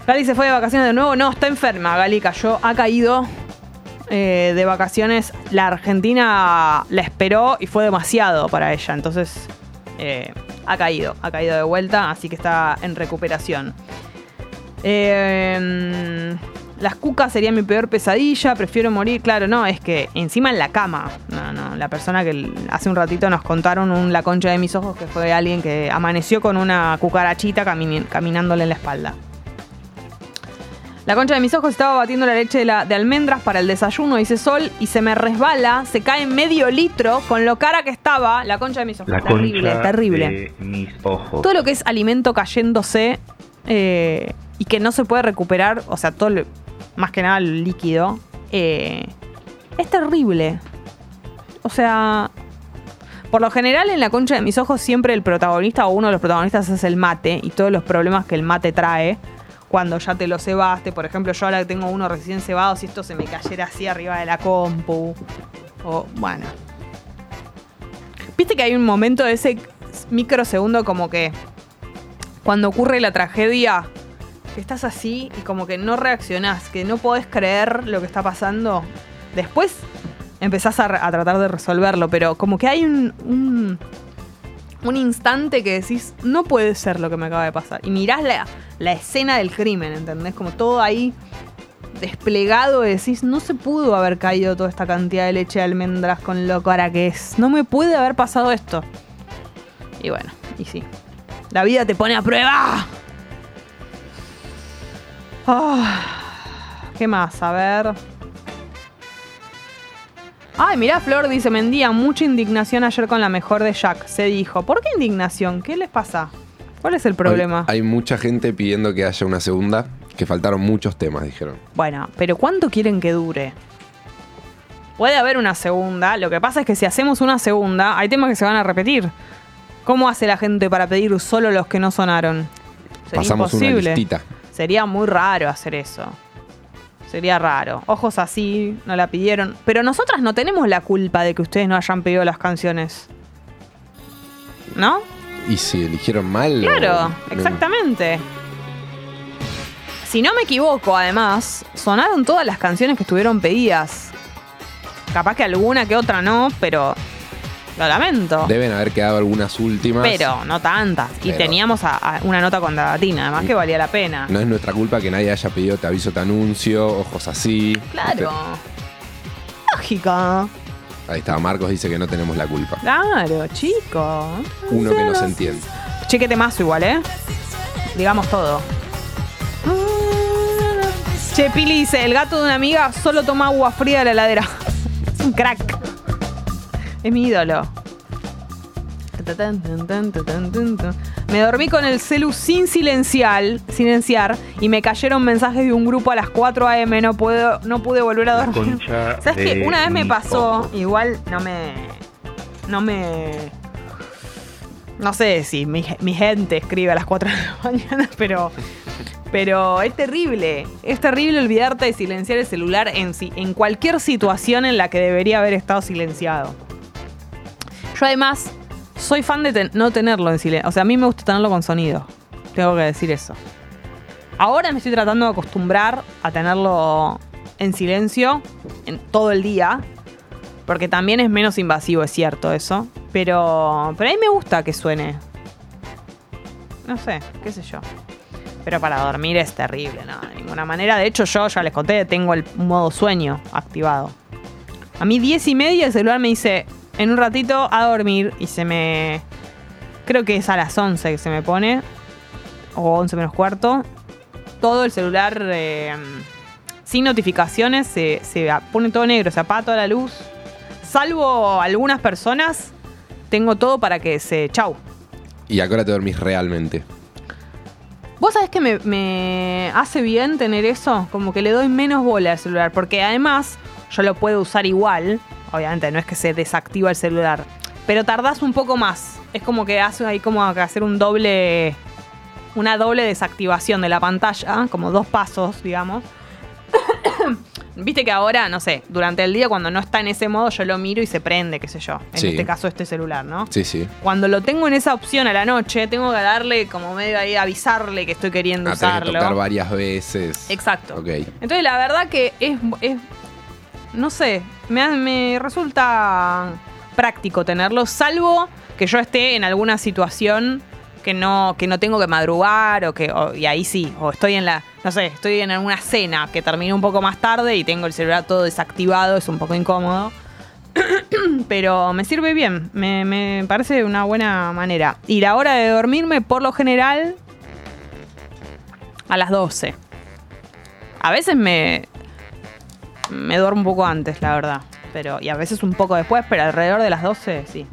Gali se fue de vacaciones de nuevo. No, está enferma. Gali cayó, ha caído eh, de vacaciones. La Argentina la esperó y fue demasiado para ella. Entonces eh, ha caído, ha caído de vuelta. Así que está en recuperación. Eh, las cucas sería mi peor pesadilla, prefiero morir. Claro, no, es que encima en la cama. No, no, la persona que hace un ratito nos contaron un, la concha de mis ojos que fue alguien que amaneció con una cucarachita caminándole en la espalda. La concha de mis ojos estaba batiendo la leche de, la- de almendras para el desayuno, dice Sol, y se me resbala, se cae medio litro con lo cara que estaba la concha de mis ojos. La terrible, concha terrible de mis ojos. todo lo que es alimento cayéndose eh, y que no se puede recuperar, o sea, todo lo- más que nada el líquido, eh, es terrible. O sea, por lo general en la concha de mis ojos siempre el protagonista o uno de los protagonistas es el mate y todos los problemas que el mate trae cuando ya te lo cebaste. Por ejemplo, yo ahora tengo uno recién cebado, si esto se me cayera así arriba de la compu. O, bueno. Viste que hay un momento de ese microsegundo como que cuando ocurre la tragedia, que estás así y como que no reaccionás, que no podés creer lo que está pasando. Después empezás a, tratar de resolverlo, pero como que hay un, un, un instante que decís, no puede ser lo que me acaba de pasar. Y mirás la, la escena del crimen, ¿entendés? Como todo ahí desplegado y decís, no se pudo haber caído toda esta cantidad de leche de almendras con lo cara que es. No me puede haber pasado esto. Y bueno, y sí. La vida te pone a prueba. Ah, ¿Qué más? A ver. Ay, mirá, Flor dice, Mendía, mucha indignación ayer con la mejor de Jack. Se dijo. ¿Por qué indignación? ¿Qué les pasa? ¿Cuál es el problema? Hay, hay mucha gente pidiendo que haya una segunda, que faltaron muchos temas, dijeron. Bueno, pero ¿cuánto quieren que dure? Puede haber una segunda. Lo que pasa es que si hacemos una segunda, hay temas que se van a repetir. ¿Cómo hace la gente para pedir solo los que no sonaron? Sería Pasamos una listita. Sería muy raro hacer eso. Sería raro. Ojos así, no la pidieron. Pero nosotras no tenemos la culpa de que ustedes no hayan pedido las canciones. ¿No? ¿Y si eligieron mal? Claro, o- exactamente. Si no me equivoco, además, sonaron todas las canciones que estuvieron pedidas. Capaz que alguna que otra no, pero lo lamento. Deben haber quedado algunas últimas. Pero no tantas. Y teníamos a- a una nota con Datina, además que valía la pena. No es nuestra culpa que nadie haya pedido te aviso, te anuncio, ojos así. Claro. Lógica. Ahí está, Marcos dice que no tenemos la culpa. Claro, chico. Uno que no se entiende. Chequete más igual, ¿eh? Digamos todo. Che, Pili dice, el gato de una amiga solo toma agua fría de la heladera. Es un crack. Es mi ídolo. Me dormí con el celu sin silenciar, silenciar y me cayeron mensajes de un grupo a las 4 a.m. No, puedo, no pude volver a dormir. Concha ¿Sabes qué? Una vez me pasó, igual no me. No me. No sé si mi, mi gente escribe a las 4 de la mañana, pero. Pero es terrible. Es terrible olvidarte de silenciar el celular en, en cualquier situación en la que debería haber estado silenciado. Yo además soy fan de no tenerlo en silencio. O sea, a mí me gusta tenerlo con sonido. Tengo que decir eso. Ahora me estoy tratando de acostumbrar a tenerlo en silencio en todo el día. Porque también es menos invasivo, es cierto eso. Pero, pero a mí me gusta que suene. No sé, qué sé yo. Pero para dormir es terrible, no, de ninguna manera. De hecho, yo ya les conté, tengo el modo sueño activado. A mí 10 y media el celular me dice, en un ratito a dormir y se me... Creo que es a las 11 que se me pone, o 11 menos cuarto. Todo el celular eh, sin notificaciones se, se pone todo negro, se apaga toda la luz. Salvo algunas personas, tengo todo para que se... Chau. ¿Y a qué hora te dormís realmente? ¿Vos sabés que me, me hace bien tener eso? Como que le doy menos bola al celular. Porque además, yo lo puedo usar igual. Obviamente no es que se desactiva el celular. Pero tardás un poco más. Es como que hace ahí como que hacer un doble. Una doble desactivación de la pantalla. Como dos pasos, digamos. Viste que ahora, no sé, durante el día cuando no está en ese modo, yo lo miro y se prende, qué sé yo. En Sí. este caso, este celular, ¿no? Sí, sí. Cuando lo tengo en esa opción a la noche, tengo que darle como medio ahí, avisarle que estoy queriendo A tener que usarlo. tocar varias veces. Exacto. Ok. Entonces, la verdad que es. es- no sé, me, me resulta práctico tenerlo, salvo que yo esté en alguna situación que no, que no tengo que madrugar o que. y ahí sí, o estoy en la. No sé, estoy en alguna cena que termine un poco más tarde y tengo el celular todo desactivado, es un poco incómodo. Pero me sirve bien, me, me parece una buena manera. Y la hora de dormirme, por lo general, a las 12. A veces me, me duermo un poco antes, la verdad. Pero, y a veces un poco después, pero alrededor de las 12, sí.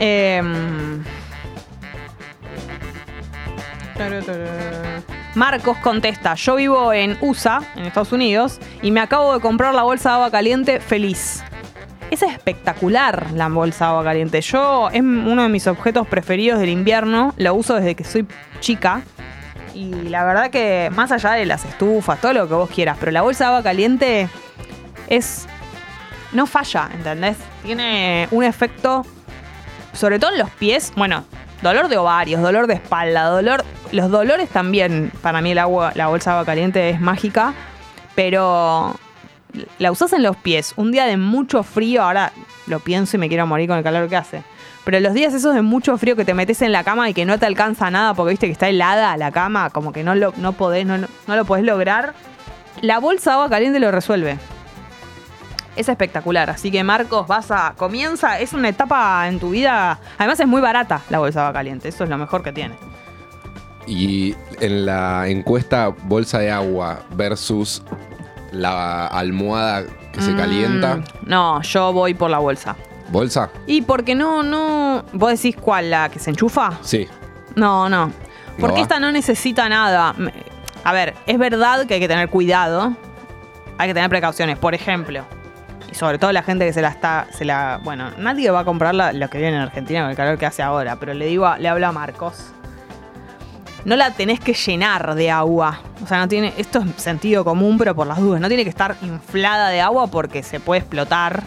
Em, Marcos contesta, yo vivo en USA, en Estados Unidos, y me acabo de comprar la bolsa de agua caliente feliz. Es espectacular la bolsa de agua caliente. Yo es uno de mis objetos preferidos del invierno. Lo uso desde que soy chica. Y la verdad que más allá de las estufas, todo lo que vos quieras, pero la bolsa de agua caliente es... No falla, ¿entendés? Tiene un efecto, sobre todo en los pies, bueno, dolor de ovarios, dolor de espalda, dolor... Los dolores también, para mí el agua, la bolsa de agua caliente es mágica, pero la usás en los pies. Un día de mucho frío, ahora lo pienso y me quiero morir con el calor que hace. Pero los días esos de mucho frío que te metes en la cama y que no te alcanza nada porque viste que está helada la cama, como que no lo, no podés, no, no lo podés lograr, la bolsa de agua caliente lo resuelve. Es espectacular, así que Marcos, vas a. Comienza, es una etapa en tu vida. Además, es muy barata la bolsa de agua caliente, eso es lo mejor que tiene. Y en la encuesta bolsa de agua versus la almohada que se Mm, calienta. No, yo voy por la bolsa. ¿Bolsa? Y porque no, no. ¿Vos decís cuál? ¿La que se enchufa? Sí. No, no. Porque va? esta no necesita nada. A ver, es verdad que hay que tener cuidado. Hay que tener precauciones. Por ejemplo, y sobre todo la gente que se la está. Se la, bueno, nadie va a comprar la- lo que viene en Argentina con el calor que hace ahora. Pero le digo, a- le hablo a Marcos. No la tenés que llenar de agua. O sea, no tiene. Esto es sentido común, pero por las dudas. No tiene que estar inflada de agua porque se puede explotar.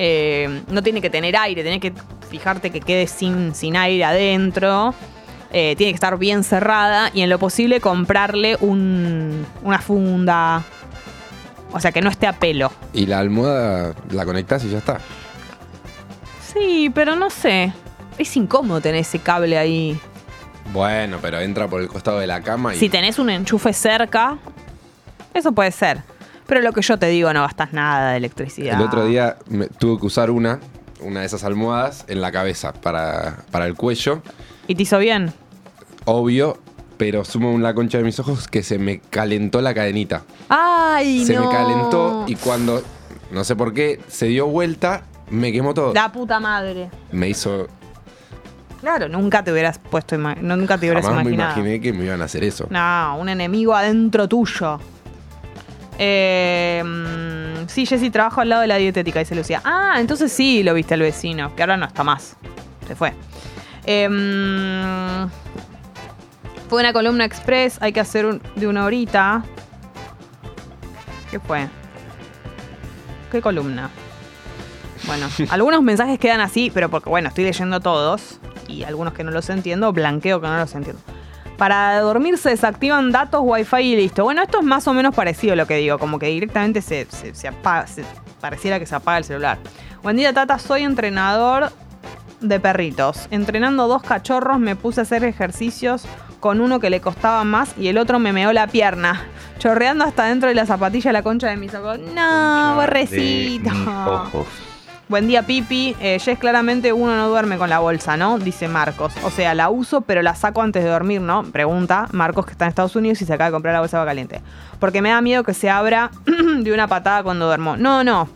Eh, no tiene que tener aire, tenés que fijarte que quede sin, sin aire adentro. Eh, tiene que estar bien cerrada y en lo posible comprarle un- una funda. O sea, que no esté a pelo. Y la almohada la conectás y ya está. Sí, pero no sé. Es incómodo tener ese cable ahí. Bueno, pero entra por el costado de la cama y. Si tenés un enchufe cerca, eso puede ser. Pero lo que yo te digo, no gastas nada de electricidad. El otro día me- tuve que usar una, una de esas almohadas en la cabeza para, para el cuello. ¿Y te hizo bien? Obvio, pero sumo la concha de mis ojos que se me calentó la cadenita. ¡Ay, se no! me calentó y cuando, no sé por qué, se dio vuelta, me quemó todo. La puta madre. Me hizo. Claro, nunca te hubieras puesto, nunca te hubieras Jamás me imaginado. imaginé que me iban a hacer eso. No, un enemigo adentro tuyo. Eh, mm, sí, Jessy trabajo al lado de la dietética, dice Lucía. Ah, entonces sí lo viste al vecino, que ahora no está más. Se fue. Eh, mm, fue una columna express, hay que hacer un- de una horita. ¿Qué fue? ¿Qué columna? Bueno, algunos mensajes quedan así, pero porque, bueno, estoy leyendo todos y algunos que no los entiendo, blanqueo que no los entiendo. Para dormir se desactivan datos, wifi y listo. Bueno, esto es más o menos parecido a lo que digo, como que directamente se, se- se apaga, se- pareciera que se apaga el celular. Buen día, Tata, soy entrenador de perritos. Entrenando dos cachorros me puse a hacer ejercicios con uno que le costaba más y el otro me meó la pierna. Chorreando hasta dentro de la zapatilla la concha de mis ojos. No, borrecito. Buen día, Pipi. Eh, Jess, claramente uno no duerme con la bolsa, ¿no? Dice Marcos. O sea, la uso, pero la saco antes de dormir, ¿no? Pregunta Marcos, que está en Estados Unidos y se acaba de comprar la bolsa de agua caliente. Porque me da miedo que se abra de una patada cuando duermo. No, no.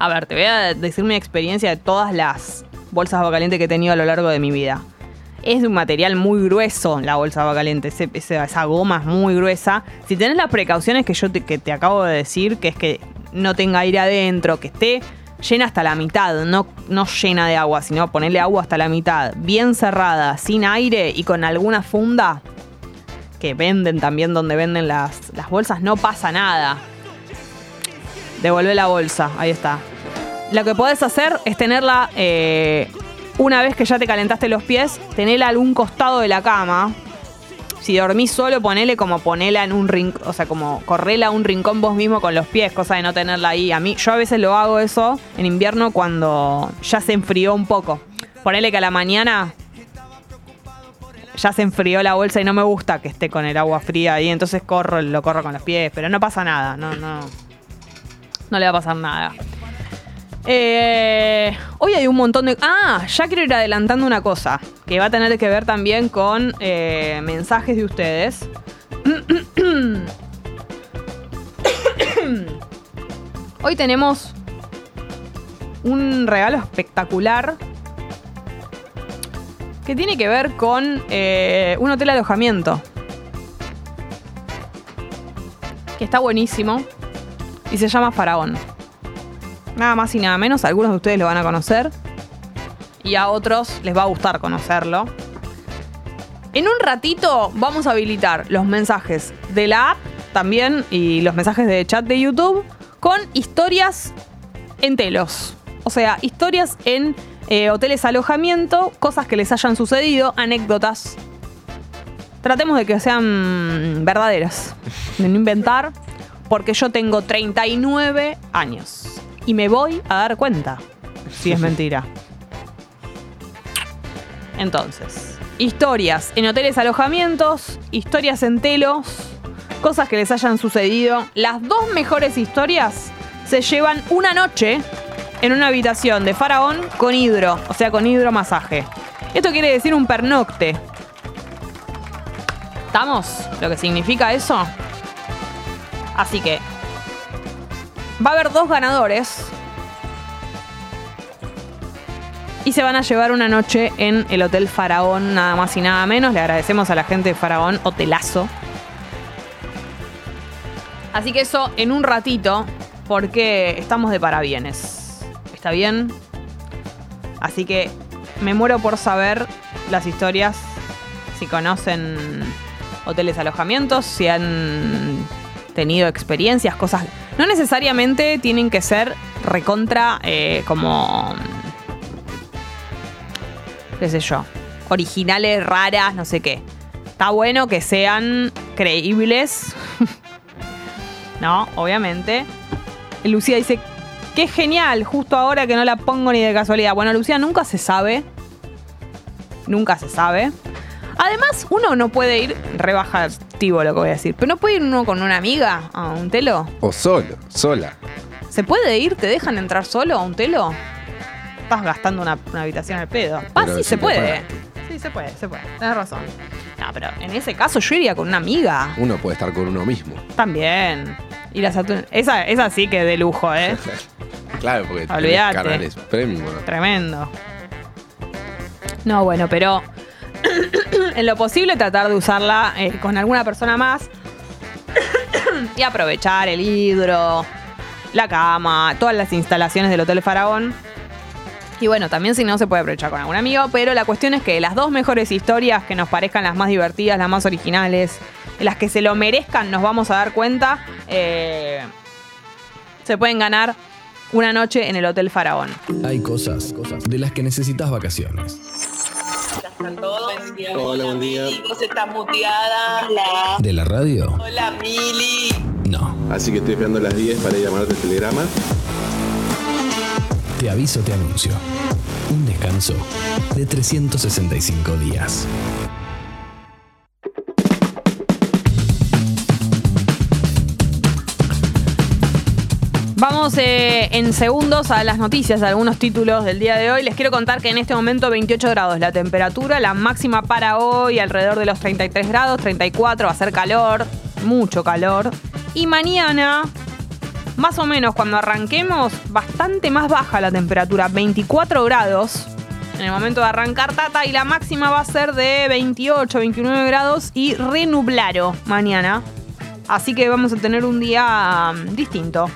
A ver, te voy a decir mi experiencia de todas las bolsas de agua caliente que he tenido a lo largo de mi vida. Es de un material muy grueso la bolsa de agua caliente, esa goma es muy gruesa. Si tenés las precauciones que yo te, que te acabo de decir, que es que no tenga aire adentro, que esté llena hasta la mitad, no, no llena de agua, sino ponerle agua hasta la mitad, bien cerrada, sin aire y con alguna funda que venden también donde venden las, las bolsas, no pasa nada. Devuelve la bolsa, ahí está. Lo que podés hacer es tenerla eh, una vez que ya te calentaste los pies, tenerla a algún costado de la cama. Si dormís solo, ponele como ponela en un rincón, o sea, como correla a un rincón vos mismo con los pies, cosa de no tenerla ahí. A mí, yo a veces lo hago eso en invierno cuando ya se enfrió un poco. Ponele que a la mañana ya se enfrió la bolsa y no me gusta que esté con el agua fría ahí, entonces corro, lo corro con los pies, pero no pasa nada, no, no. No le va a pasar nada. Eh, hoy hay un montón de. Ah, ya quiero ir adelantando una cosa. Que va a tener que ver también con eh, mensajes de ustedes. Hoy tenemos un regalo espectacular. Que tiene que ver con eh, un hotel alojamiento. Que está buenísimo. Y se llama Faraón. Nada más y nada menos, algunos de ustedes lo van a conocer y a otros les va a gustar conocerlo. En un ratito vamos a habilitar los mensajes de la app también y los mensajes de chat de YouTube con historias en telos. O sea, historias en eh, hoteles alojamiento, cosas que les hayan sucedido, anécdotas. Tratemos de que sean verdaderas, de no inventar, porque yo tengo 39 años y me voy a dar cuenta si es mentira. Entonces, historias en hoteles alojamientos, historias en telos, cosas que les hayan sucedido. Las dos mejores historias se llevan una noche en una habitación de faraón con hidro, o sea, con hidromasaje. Esto quiere decir un pernocte. ¿Estamos? ¿Lo que significa eso? Así que Va a haber dos ganadores. Y se van a llevar una noche en el Hotel Faraón, nada más y nada menos. Le agradecemos a la gente de Faraón, hotelazo. Así que eso en un ratito, porque estamos de parabienes. ¿Está bien? Así que me muero por saber las historias, si conocen hoteles alojamientos, si han tenido experiencias, cosas no necesariamente tienen que ser recontra eh, como. qué sé yo. Originales, raras, no sé qué. Está bueno que sean creíbles. no, obviamente. Lucía dice, qué genial, justo ahora que no la pongo ni de casualidad. Bueno, Lucía, nunca se sabe. Nunca se sabe. Además, uno no puede ir rebajativo lo que voy a decir, pero no puede ir uno con una amiga a un telo. O solo, sola. ¿Se puede ir? ¿Te dejan entrar solo a un telo? Estás gastando una, una habitación al pedo. Ah, sí si se puede. Sí, se puede, se puede. Tienes razón. No, pero en ese caso yo iría con una amiga. Uno puede estar con uno mismo. También. Y las esa, esa sí que de lujo, ¿eh? Claro, porque tenés canales premium. ¿no? Tremendo. No, bueno, pero en lo posible tratar de usarla eh, con alguna persona más y aprovechar el hidro, la cama, todas las instalaciones del Hotel Faraón. Y bueno, también si no se puede aprovechar con algún amigo, pero la cuestión es que las dos mejores historias que nos parezcan las más divertidas, las más originales, las que se lo merezcan, nos vamos a dar cuenta, eh, se pueden ganar una noche en el Hotel Faraón. Hay cosas, cosas de las que necesitas vacaciones. Están todos. Buen día, Hola, buen día. Mili, Vos estás muteada. Hola. ¿De la radio? Hola, Mili. No. Así que estoy esperando las 10 para llamarte el telegrama. Te aviso, te anuncio. Un descanso de 365 días. Vamos eh, en segundos a las noticias, a algunos títulos del día de hoy. Les quiero contar que en este momento 28 grados la temperatura, la máxima para hoy alrededor de los 33 grados, 34, va a ser calor, mucho calor. Y mañana, más o menos cuando arranquemos, bastante más baja la temperatura, 24 grados. En el momento de arrancar Tata y la máxima va a ser de 28, 29 grados y renublaro mañana. Así que vamos a tener un día mm, distinto.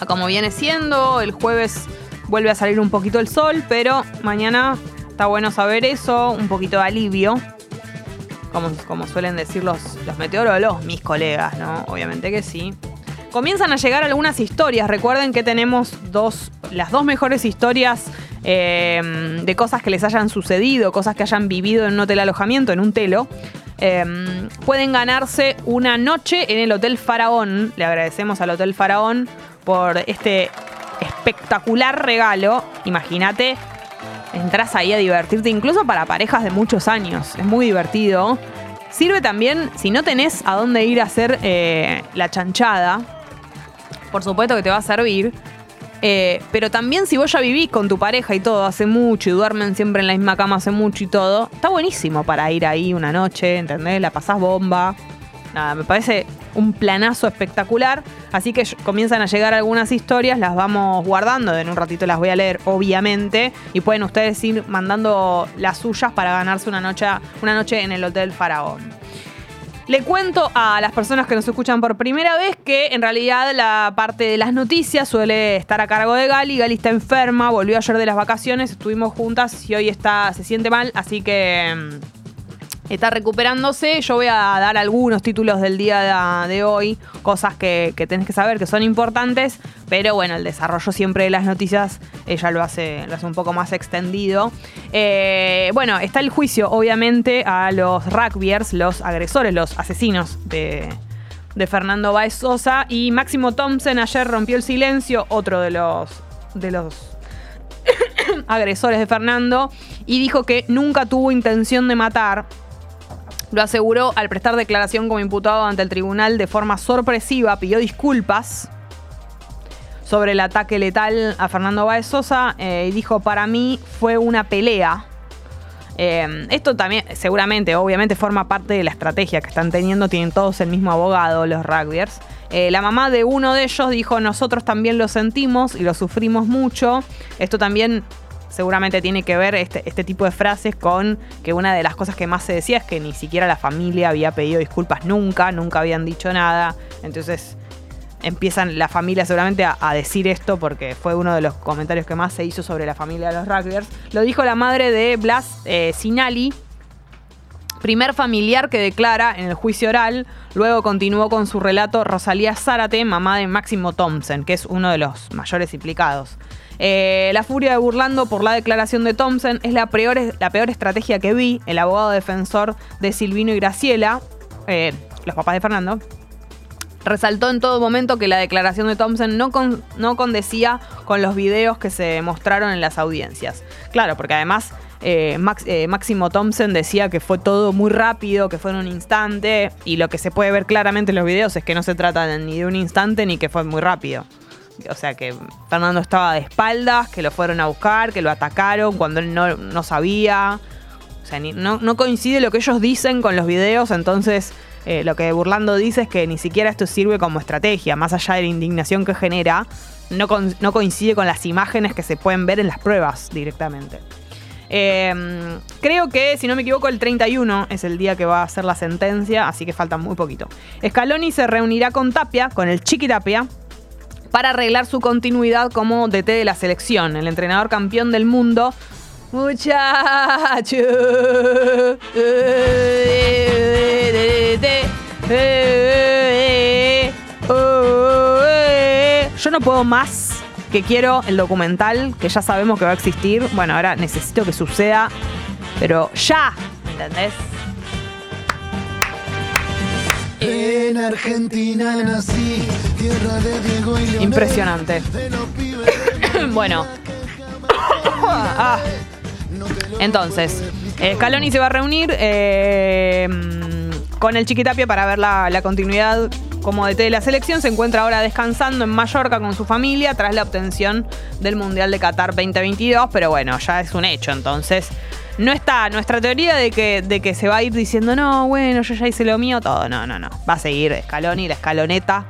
A como viene siendo. El jueves vuelve a salir un poquito el sol, pero mañana está bueno saber eso, un poquito de alivio. Como, como suelen decir los, los meteorólogos, mis colegas, ¿no? Obviamente que sí. Comienzan a llegar algunas historias. Recuerden que tenemos dos, las dos mejores historias eh, de cosas que les hayan sucedido, cosas que hayan vivido en un hotel alojamiento, en un telo. Eh, pueden ganarse una noche en el Hotel Faraón. Le agradecemos al Hotel Faraón por este espectacular regalo. Imagínate, entras ahí a divertirte, incluso para parejas de muchos años. Es muy divertido. Sirve también, si no tenés a dónde ir a hacer eh, la chanchada, por supuesto que te va a servir. Eh, pero también si vos ya vivís con tu pareja y todo hace mucho y duermen siempre en la misma cama hace mucho y todo, está buenísimo para ir ahí una noche, ¿entendés? La pasás bomba. Nada, me parece un planazo espectacular. Así que comienzan a llegar algunas historias, las vamos guardando. En un ratito las voy a leer, obviamente. Y pueden ustedes ir mandando las suyas para ganarse una noche, una noche en el Hotel Faraón. Le cuento a las personas que nos escuchan por primera vez que en realidad la parte de las noticias suele estar a cargo de Gali. Gali está enferma, volvió ayer de las vacaciones, estuvimos juntas y hoy está, se siente mal, así que mm, está recuperándose. Yo voy a dar algunos títulos del día de, hoy, cosas que, que tenés que saber que son importantes, pero bueno, el desarrollo siempre de las noticias ella lo hace, lo hace un poco más extendido. Eh, bueno, está el juicio, obviamente, a los rugbyers, los agresores, los asesinos de, de Fernando Baez Sosa. Y Máximo Thompson ayer rompió el silencio, otro de los, de los agresores de Fernando, y dijo que nunca tuvo intención de matar. Lo aseguró al prestar declaración como imputado ante el tribunal de forma sorpresiva, pidió disculpas sobre el ataque letal a Fernando Báez Sosa eh, y dijo, para mí fue una pelea. Eh, esto también, seguramente, obviamente forma parte de la estrategia que están teniendo, tienen todos el mismo abogado, los rugbyers. Eh, la mamá de uno de ellos dijo, nosotros también lo sentimos y lo sufrimos mucho. Esto también seguramente tiene que ver este, este tipo de frases con que una de las cosas que más se decía es que ni siquiera la familia había pedido disculpas nunca, nunca habían dicho nada. Entonces empiezan la familia seguramente a, decir esto porque fue uno de los comentarios que más se hizo sobre la familia de los rugbyers. Lo dijo la madre de Blas eh, Sinali, primer familiar que declara en el juicio oral. Luego continuó con su relato Rosalía Zárate, mamá de Máximo Thompson, que es uno de los mayores implicados. Eh, la furia de Burlando por la declaración de Thompson es la peor, estrategia que vi. El abogado defensor de Silvino y Graciela, eh, los papás de Fernando, resaltó en todo momento que la declaración de Thompson no, con, no condecía con los videos que se mostraron en las audiencias. Claro, porque además eh, Máximo Thompson decía que fue todo muy rápido, que fue en un instante, y lo que se puede ver claramente en los videos es que no se trata ni de un instante ni que fue muy rápido. O sea que Fernando estaba de espaldas, que lo fueron a buscar, que lo atacaron cuando él no, no sabía. O sea, no, no coincide lo que ellos dicen con los videos, entonces eh, lo que Burlando dice es que ni siquiera esto sirve como estrategia, más allá de la indignación que genera, no, con, no coincide con las imágenes que se pueden ver en las pruebas directamente. Eh, creo que, si no me equivoco, el 31 es el día que va a ser la sentencia, así que falta muy poquito. Scaloni se reunirá con Tapia, con el Chiqui Tapia, para arreglar su continuidad como DT de la selección. El entrenador campeón del mundo Muchacho. Yo no puedo más que quiero el documental que ya sabemos que va a existir. Bueno, ahora necesito que suceda, pero ya, ¿entendés? En Argentina nací, tierra de Diego y Leonel, Impresionante. bueno. Ah. Entonces, eh, Scaloni se va a reunir eh, con el Chiquitapia para ver la, la, continuidad como DT de la selección. Se encuentra ahora descansando en Mallorca con su familia tras la obtención del Mundial de Qatar 2022. Pero bueno, ya es un hecho. Entonces, no está nuestra teoría de que, de que se va a ir diciendo, no, bueno, yo ya hice lo mío, todo. No, no, no. Va a seguir Scaloni, la escaloneta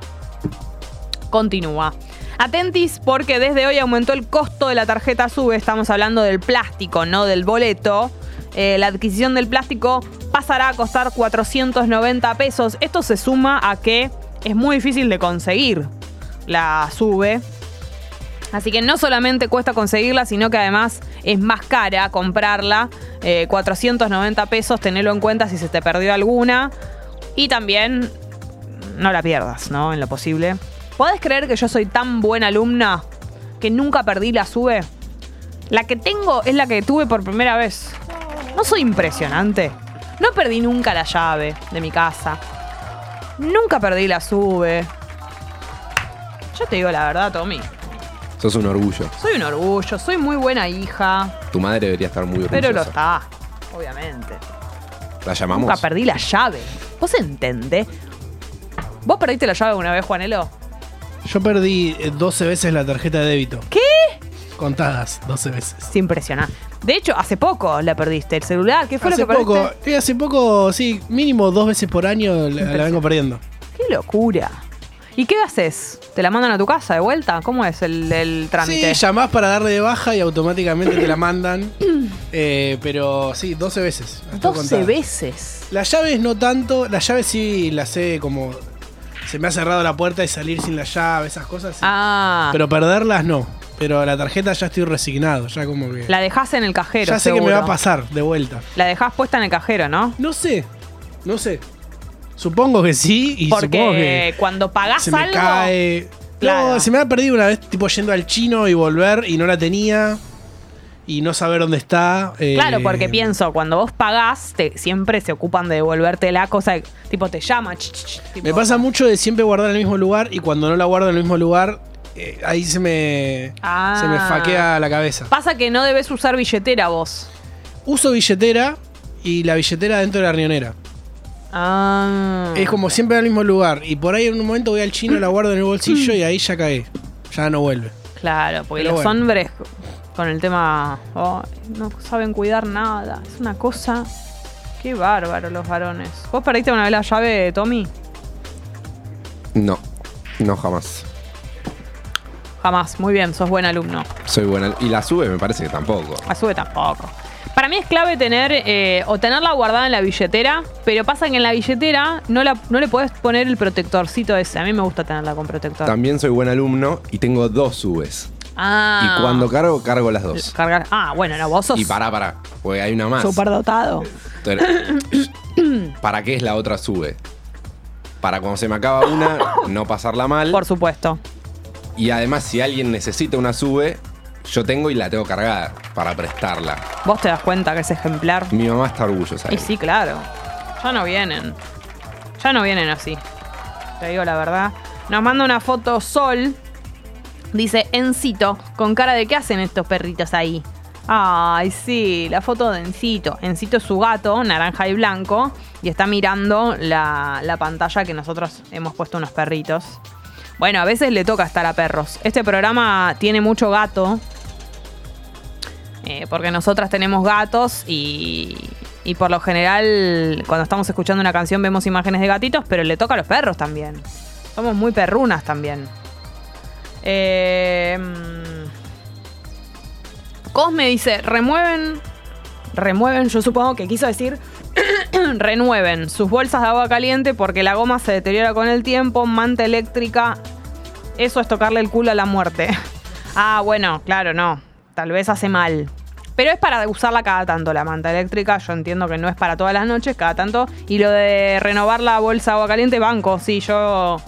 continúa. Atentis porque desde hoy aumentó el costo de la tarjeta SUBE, estamos hablando del plástico, no del boleto. Eh, la adquisición del plástico pasará a costar 490 pesos. Esto se suma a que es muy difícil de conseguir la SUBE. Así que no solamente cuesta conseguirla, sino que además es más cara comprarla. Eh, 490 pesos, tenelo en cuenta si se te perdió alguna. Y también no la pierdas, ¿no? En lo posible. ¿Podés creer que yo soy tan buena alumna que nunca perdí la sube? La que tengo es la que tuve por primera vez. ¿No soy impresionante? No perdí nunca la llave de mi casa. Nunca perdí la sube. Yo te digo la verdad, Tommy. Sos un orgullo. Soy un orgullo, soy muy buena hija. Tu madre debería estar muy orgullosa. Pero lo está, obviamente. ¿La llamamos? Nunca perdí la llave. ¿Vos entendés? ¿Vos perdiste la llave una vez, Juanelo? Yo perdí eh, 12 veces la tarjeta de débito. ¿Qué? Contadas 12 veces. Es impresionante. De hecho, hace poco la perdiste. El celular, ¿qué fue hace lo que poco, perdiste? eh, hace poco, sí, mínimo dos veces por año la, la vengo perdiendo. Qué locura. ¿Y qué haces? ¿Te la mandan a tu casa de vuelta? ¿Cómo es el, el trámite? Sí, llamás para darle de baja y automáticamente te la mandan. Eh, pero sí, 12 veces. las tengo 12 contadas. veces. Las llaves no tanto, las llaves sí las sé como. Se me ha cerrado la puerta y salir sin la llave, esas cosas. sí. Ah, Pero perderlas no. Pero la tarjeta ya estoy resignado, ya como que. la dejás en el cajero. ya sé que me va a pasar de vuelta. La dejás puesta en el cajero, ¿no? No sé, no sé. Supongo que sí y supongo Porque que cuando pagás se me algo. cae. Claro. No, se me ha perdido una vez, tipo yendo al chino y volver y no la tenía. Y no saber dónde está. eh, Claro, porque pienso, cuando vos pagás, te- siempre se ocupan de devolverte la cosa, tipo te llama. ch, ch, ch, tipo- Me pasa mucho de siempre guardar en el mismo lugar y cuando no la guardo en el mismo lugar, eh, ahí se me, Ah. se me faquea la cabeza. Pasa que no debes usar billetera vos. Uso billetera y la billetera dentro de la riñonera. Ah. Es como siempre en el mismo lugar. Y por ahí en un momento voy al chino, la guardo en el bolsillo y ahí ya cagué. Ya no vuelve. Claro, porque Pero los bueno. hombres con el tema oh, no saben cuidar nada. Es una cosa. Qué bárbaro los varones. ¿Vos perdiste una vez la llave, Tommy? No, no jamás. Jamás. Muy bien, sos buen alumno. Soy buena. Y la sube me parece que tampoco. A sube tampoco. Para mí es clave tener eh, o tenerla guardada en la billetera, pero pasa que en la billetera no, la, no le podés poner el protectorcito ese. A mí me gusta tenerla con protector. También soy buen alumno y tengo dos subes. ah. Y cuando cargo, cargo las dos. Cargar. Ah, bueno, no, vos sos Y pará, pará, porque hay una más. superdotado. ¿Para qué es la otra sube? Para cuando se me acaba una, no pasarla mal. Por supuesto. Y además, si alguien necesita una sube, yo tengo y la tengo cargada para prestarla. Vos te das cuenta que es ejemplar. Mi mamá está orgullosa. de Y mí. sí, claro. Ya no vienen. Ya no vienen así. Te digo la verdad. Nos manda una foto Sol. Dice Encito. Con cara de qué hacen estos perritos ahí. Ay, sí, la foto de Encito. Encito es su gato, naranja y blanco. Y está mirando la, la pantalla que nosotros hemos puesto unos perritos. Bueno, a veces le toca estar a perros. Este programa tiene mucho gato. Eh, porque nosotras tenemos gatos y, y por lo general cuando estamos escuchando una canción vemos imágenes de gatitos, pero le toca a los perros también. Somos muy perrunas también. Eh, mm, Cosme dice, remueven, remueven, yo supongo que quiso decir, renueven sus bolsas de agua caliente porque la goma se deteriora con el tiempo, manta eléctrica, eso es tocarle el culo a la muerte. Ah, bueno, claro, no. Tal vez hace mal. Pero es para usarla cada tanto la manta eléctrica. Yo entiendo que no es para todas las noches, cada tanto. Y lo de renovar la bolsa agua caliente, banco. Sí, yo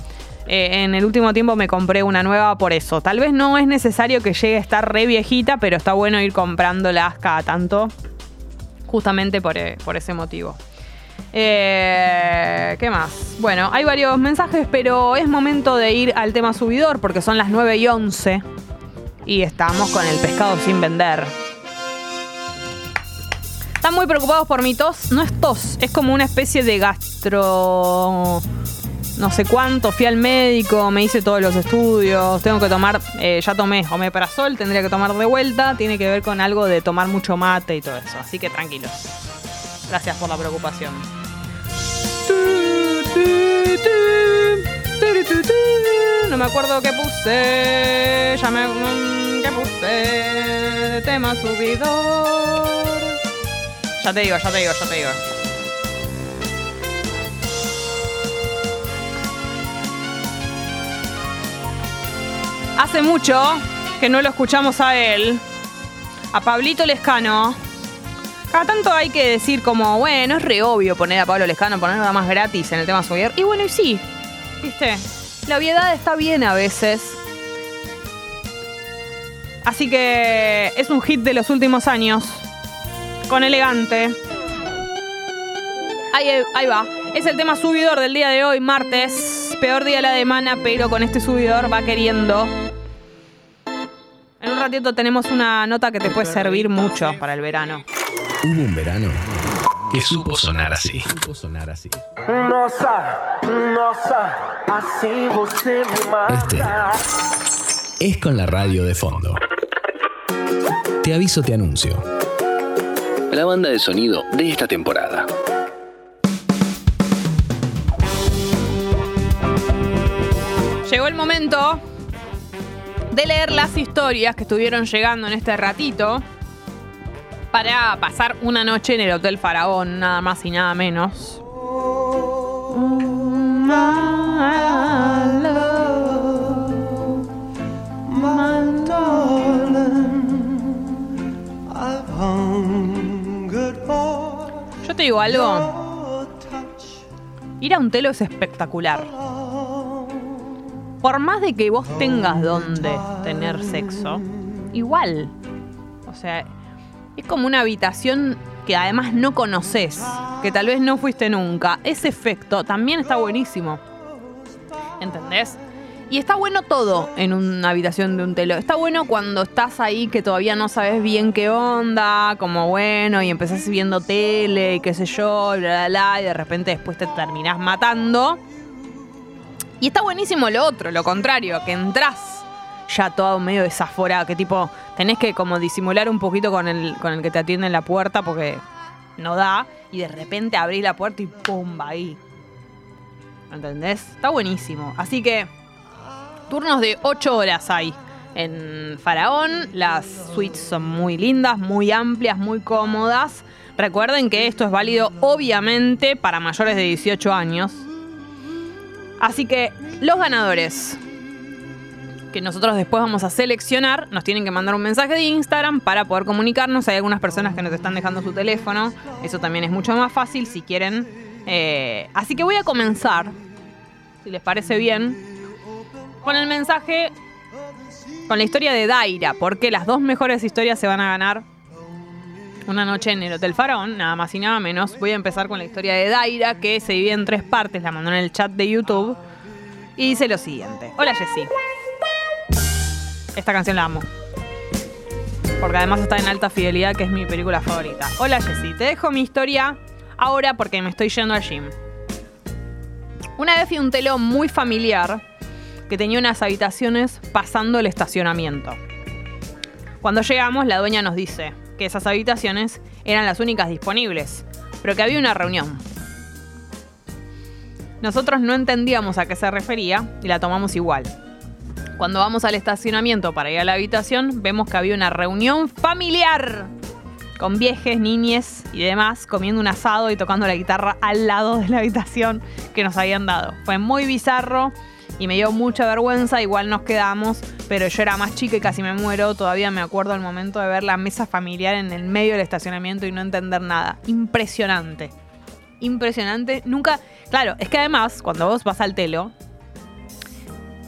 eh, en el último tiempo me compré una nueva por eso. Tal vez no es necesario que llegue a estar re viejita, pero está bueno ir comprándolas cada tanto. Justamente por, eh, por ese motivo. Eh, ¿Qué más? Bueno, hay varios mensajes, pero es momento de ir al tema subidor porque son las 9 y 11 y estamos con el pescado sin vender. Están muy preocupados por mi tos. No es tos, es como una especie de gastro. No sé cuánto. Fui al médico, me hice todos los estudios. Tengo que tomar, eh, ya tomé omeprazol, tendría que tomar de vuelta. Tiene que ver con algo de tomar mucho mate y todo eso. Así que tranquilos. Gracias por la preocupación. No me acuerdo qué puse. Ya me. mm, ¿Qué puse? Tema subidor. Ya te digo, ya te digo, ya te digo. Hace mucho que no lo escuchamos a él, a Pablito Lescano. Cada tanto hay que decir como, bueno, es re obvio poner a Pablo Lescano, poner nada más gratis en el tema subir. Y bueno, y sí, viste, la obviedad está bien a veces. Así que es un hit de los últimos años. Con elegante. Ahí, ahí va. Es el tema subidor del día de hoy, martes. Peor día de la semana, pero con este subidor va queriendo. En un ratito tenemos una nota que te puede servir mucho para el verano. Hubo un verano que supo sonar así. Supo sonar así. Este es con la radio de fondo. Te aviso, te anuncio. La banda de sonido de esta temporada. Llegó el momento de leer las historias que estuvieron llegando en este ratito para pasar una noche en el Hotel Faraón, nada más y nada menos. Yo te digo algo. Ir a un telo es espectacular. Por más de que vos tengas donde tener sexo, igual. O sea, es como una habitación que además no conoces, que tal vez no fuiste nunca. Ese efecto también está buenísimo. ¿Entendés? Y está bueno todo en una habitación de un telo. Está bueno cuando estás ahí que todavía no sabes bien qué onda, como bueno, y empezás viendo tele y qué sé yo, y bla, bla, bla, y de repente después te terminás matando. Y está buenísimo lo otro, lo contrario, que entras ya todo medio desaforado, que tipo, tenés que como disimular un poquito con el, con el que te atiende en la puerta porque no da, y de repente abrís la puerta y ¡pum! va ahí. ¿Entendés? Está buenísimo. Así que, turnos de 8 horas hay en Faraón. Las suites son muy lindas, muy amplias, muy cómodas. Recuerden que esto es válido obviamente para mayores de 18 años. Así que los ganadores que nosotros después vamos a seleccionar, nos tienen que mandar un mensaje de Instagram para poder comunicarnos. Hay algunas personas que nos están dejando su teléfono. Eso también es mucho más fácil si quieren. Eh, así que voy a comenzar, si les parece bien, con el mensaje, con la historia de Daira, porque las dos mejores historias se van a ganar una noche en el Hotel Faraón, nada más y nada menos. Voy a empezar con la historia de Daira, que se divide en tres partes, la mandó en el chat de YouTube. Y dice lo siguiente. Hola Jessy. Esta canción la amo. Porque además está en alta fidelidad, que es mi película favorita. Hola Jessy, te dejo mi historia ahora porque me estoy yendo al gym. Una vez a un telo muy familiar que tenía unas habitaciones pasando el estacionamiento. Cuando llegamos, la dueña nos dice que esas habitaciones eran las únicas disponibles, pero que había una reunión. Nosotros no entendíamos a qué se refería y la tomamos igual. Cuando vamos al estacionamiento para ir a la habitación, vemos que había una reunión familiar con viejes, niñes y demás comiendo un asado y tocando la guitarra al lado de la habitación que nos habían dado. Fue muy bizarro y me dio mucha vergüenza, igual nos quedamos, pero yo era más chica y casi me muero, todavía me acuerdo el momento de ver la mesa familiar en el medio del estacionamiento y no entender nada. Impresionante. Impresionante. Nunca, claro, es que además cuando vos vas al telo,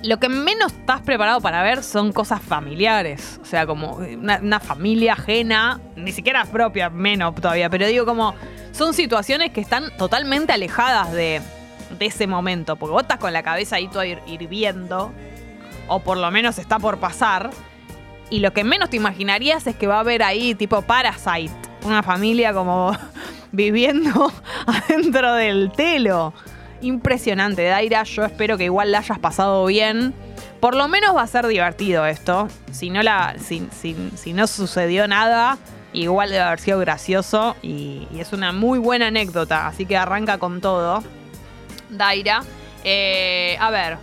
lo que menos estás preparado para ver son cosas familiares. O sea, como una, familia ajena, ni siquiera propia, menos todavía, pero digo como son situaciones que están totalmente alejadas de, de ese momento. Porque vos estás con la cabeza ahí hir- hirviendo, o por lo menos está por pasar. Y lo que menos te imaginarías es que va a haber ahí tipo Parasite, una familia como viviendo adentro del telo. Impresionante, Daira. Yo espero que igual la hayas pasado bien. Por lo menos va a ser divertido esto. Si no, la, si, no sucedió nada, igual debe haber sido gracioso. Y, y es una muy buena anécdota. Así que arranca con todo. Daira. Eh, a ver.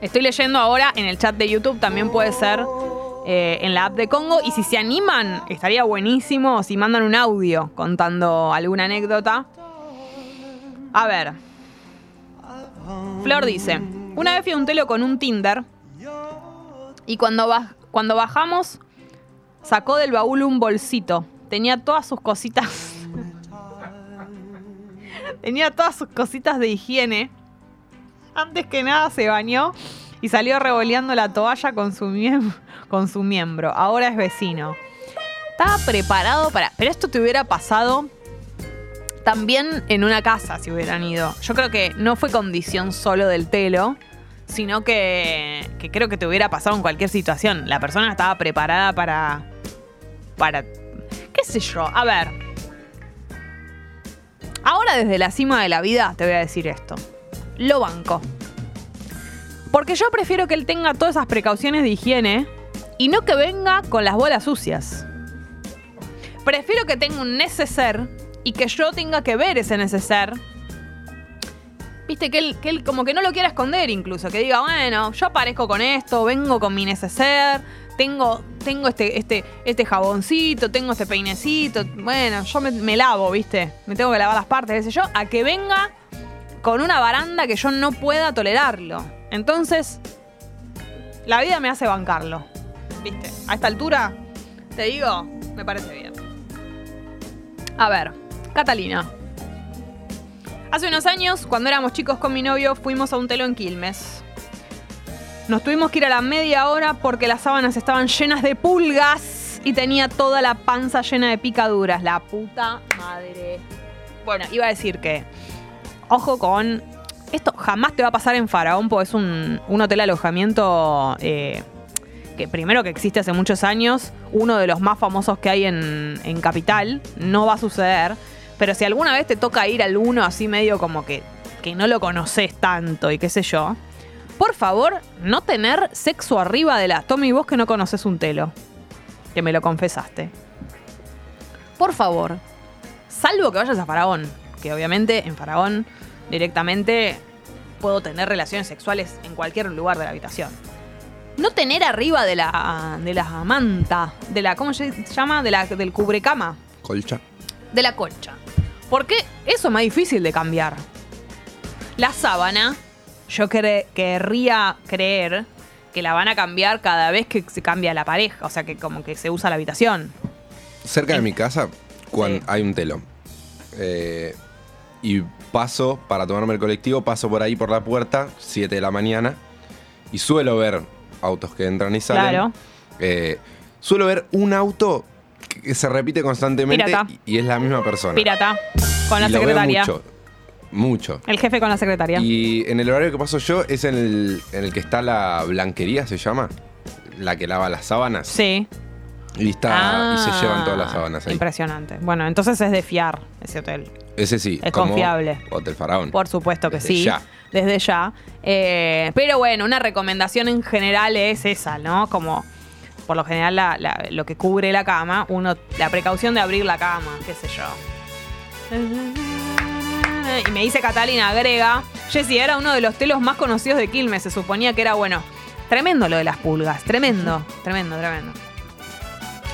Estoy leyendo ahora en el chat de YouTube. También puede ser eh, en la app de Congo. Y si se animan, estaría buenísimo si mandan un audio contando alguna anécdota. A ver. Flor dice, una vez fui a un telo con un Tinder Y cuando, baj- cuando bajamos, sacó del baúl un bolsito. Tenía todas sus cositas. Tenía todas sus cositas de higiene. Antes que nada se bañó y salió revoleando la toalla con su, con su miembro. Ahora es vecino. Estaba preparado para... Pero esto te hubiera pasado también en una casa si hubieran ido. Yo creo que no fue condición solo del telo, sino que, que creo que te hubiera pasado en cualquier situación. La persona estaba preparada para... Para... ¿Qué sé yo? A ver. Ahora desde la cima de la vida te voy a decir esto. Lo banco. Porque yo prefiero que él tenga todas esas precauciones de higiene y no que venga con las bolas sucias. Prefiero que tenga un neceser y que yo tenga que ver ese neceser. Viste, que él, que él como que no lo quiera esconder incluso. Que diga, bueno, yo aparezco con esto, vengo con mi neceser, tengo, tengo este, este, este jaboncito, tengo este peinecito. Bueno, yo me, me lavo, viste. Me tengo que lavar las partes, qué sé yo. A que venga con una baranda que yo no pueda tolerarlo. Entonces, la vida me hace bancarlo. ¿Viste? A esta altura, te digo, me parece bien. A ver, Catalina. Hace unos años, cuando éramos chicos con mi novio, fuimos a un telo en Quilmes. Nos tuvimos que ir a la media hora porque las sábanas estaban llenas de pulgas y tenía toda la panza llena de picaduras. La puta madre. Bueno, iba a decir que. Ojo con. Esto jamás te va a pasar en Faraón, porque es un, un hotel alojamiento eh, que primero que existe hace muchos años, uno de los más famosos que hay en, en Capital. No va a suceder. Pero si alguna vez te toca ir al uno así medio como que, que no lo conoces tanto y qué sé yo, por favor, no tener sexo arriba de la. Tommy, vos que no conoces un telo, que me lo confesaste. Por favor, salvo que vayas a Faraón, que obviamente en Faraón directamente puedo tener relaciones sexuales en cualquier lugar de la habitación. No tener arriba de la, de la manta, de la, ¿cómo se llama? De la, del cubrecama, Colcha. de la colcha. Porque eso es más difícil de cambiar. La sábana, yo cre- querría creer que la van a cambiar cada vez que se cambia la pareja, o sea que como que se usa la habitación. Cerca de mi casa cuan- hay un telo. Eh, y paso, para tomarme el colectivo, paso por ahí por la puerta, 7 de la mañana, y suelo ver autos que entran y salen. Claro. Eh, suelo ver un auto que se repite constantemente Pirata. y, es la misma persona. Pirata, con la Y lo veo secretaria. mucho, mucho. El jefe con la secretaria. Y en el horario que paso yo es en el, en el que está la blanquería, se llama. La que lava las sábanas. Sí. Y, está, y se Ah, llevan todas las sábanas ahí. Impresionante. Bueno, entonces es de fiar ese hotel. Ese sí. Es como confiable. Hotel Faraón. Por supuesto que Desde sí. ya. Desde ya. Eh, pero bueno, una recomendación en general es esa, ¿no? Como por lo general la- la- lo que cubre la cama, uno, la precaución de abrir la cama, qué sé yo. Y me dice Catalina, agrega, Jessy era uno de los telos más conocidos de Quilmes, se suponía que era bueno. Tremendo lo de las pulgas, tremendo, tremendo, tremendo.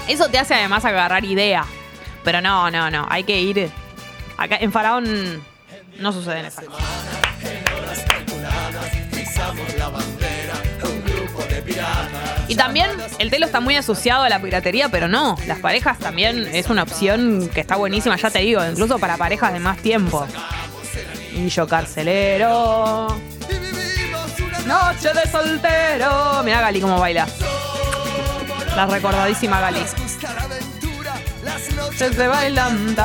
Eso te hace además agarrar idea. Pero no, no, no, hay que ir. Acá en Faraón no suceden esas cosas. Y también el telo está muy asociado a la piratería, pero no, las parejas también es una opción que está buenísima, ya te digo, incluso para parejas de más tiempo. Yo carcelero. Noche de soltero. Mira Gali cómo baila. La recordadísima Gali. Se bailando.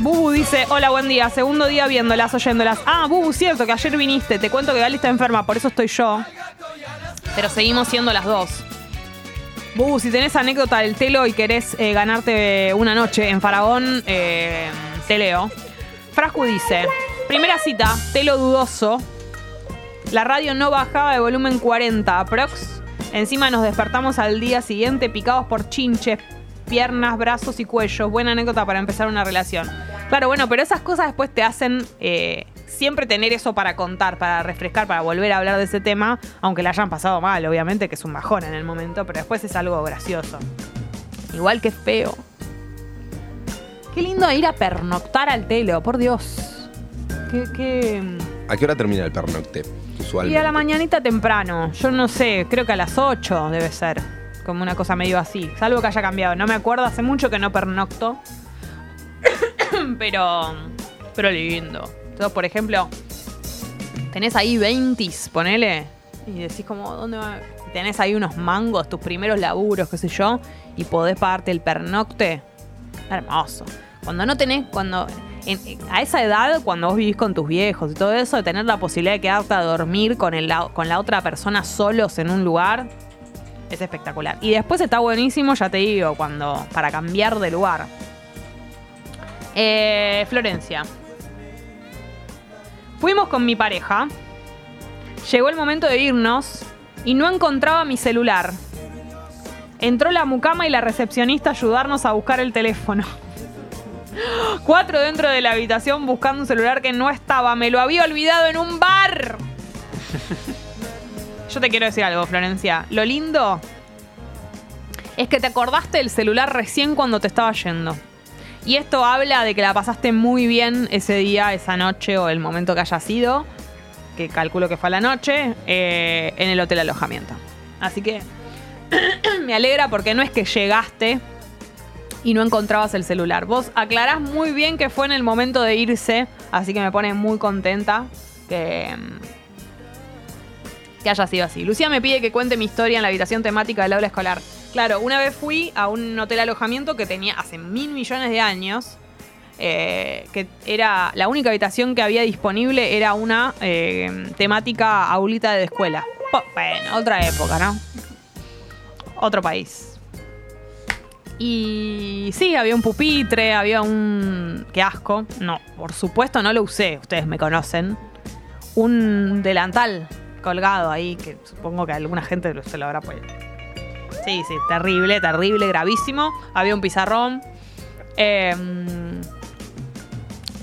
Bubu dice, hola, buen día. Segundo día viéndolas, oyéndolas. Ah, Bubu, cierto que ayer viniste. Te cuento que Gali está enferma, por eso estoy yo. Pero seguimos siendo las dos. Bubu, si tenés anécdota del telo y querés eh, ganarte una noche en Faraón, eh, te leo. Frascu dice, primera cita, telo dudoso. La radio no bajaba de volumen 40 aprox. Encima nos despertamos al día siguiente picados por chinches, piernas, brazos y cuellos. Buena anécdota para empezar una relación. Claro, bueno, pero esas cosas después te hacen eh, siempre tener eso para contar, para refrescar, para volver a hablar de ese tema, aunque la hayan pasado mal, obviamente, que es un bajón en el momento, pero después es algo gracioso. Igual que feo. Qué lindo ir a pernoctar al telo, por Dios. Qué, qué... ¿A qué hora termina el pernocte? Usualmente. Y a la mañanita temprano. Yo no sé, creo que a las 8 debe ser. Como una cosa medio así. Salvo que haya cambiado. No me acuerdo, hace mucho que no pernocto. pero. Pero lindo. Por ejemplo, tenés ahí 20, ponele. Y decís como, ¿dónde va? Tenés ahí unos mangos, tus primeros laburos, qué sé yo. Y podés pagarte el pernocte. Hermoso. Cuando no tenés, cuando. a esa edad, cuando vos vivís con tus viejos y todo eso, de tener la posibilidad de quedarte a dormir con, el, con la otra persona solos en un lugar, es espectacular. Y después está buenísimo, ya te digo, cuando. para cambiar de lugar. Eh, Florencia. Fuimos con mi pareja. Llegó el momento de irnos y no encontraba mi celular. Entró la mucama y la recepcionista a ayudarnos a buscar el teléfono. Cuatro dentro de la habitación buscando un celular que no estaba. Me lo había olvidado en un bar. Yo te quiero decir algo, Florencia. Lo lindo es que te acordaste del celular recién cuando te estaba yendo. Y esto habla de que la pasaste muy bien ese día, esa noche o el momento que haya sido, que calculo que fue a la noche, eh, en el hotel alojamiento. Así que me alegra porque no es que llegaste y no encontrabas el celular. Vos aclarás muy bien que fue en el momento de irse, así que me pone muy contenta que, que haya sido así. Lucía me pide que cuente mi historia en la habitación temática del aula escolar. Claro, una vez fui a un hotel alojamiento que tenía hace mil millones de años. eh, que era la única habitación que había disponible era una eh, temática aulita de escuela. Bueno, otra época, ¿no? Otro país. Y sí, había un pupitre, había un... ¡Qué asco! No, por supuesto no lo usé, ustedes me conocen. Un delantal colgado ahí, que supongo que alguna gente se lo habrá puesto. Sí, sí, terrible, terrible, gravísimo. Había un pizarrón. Eh,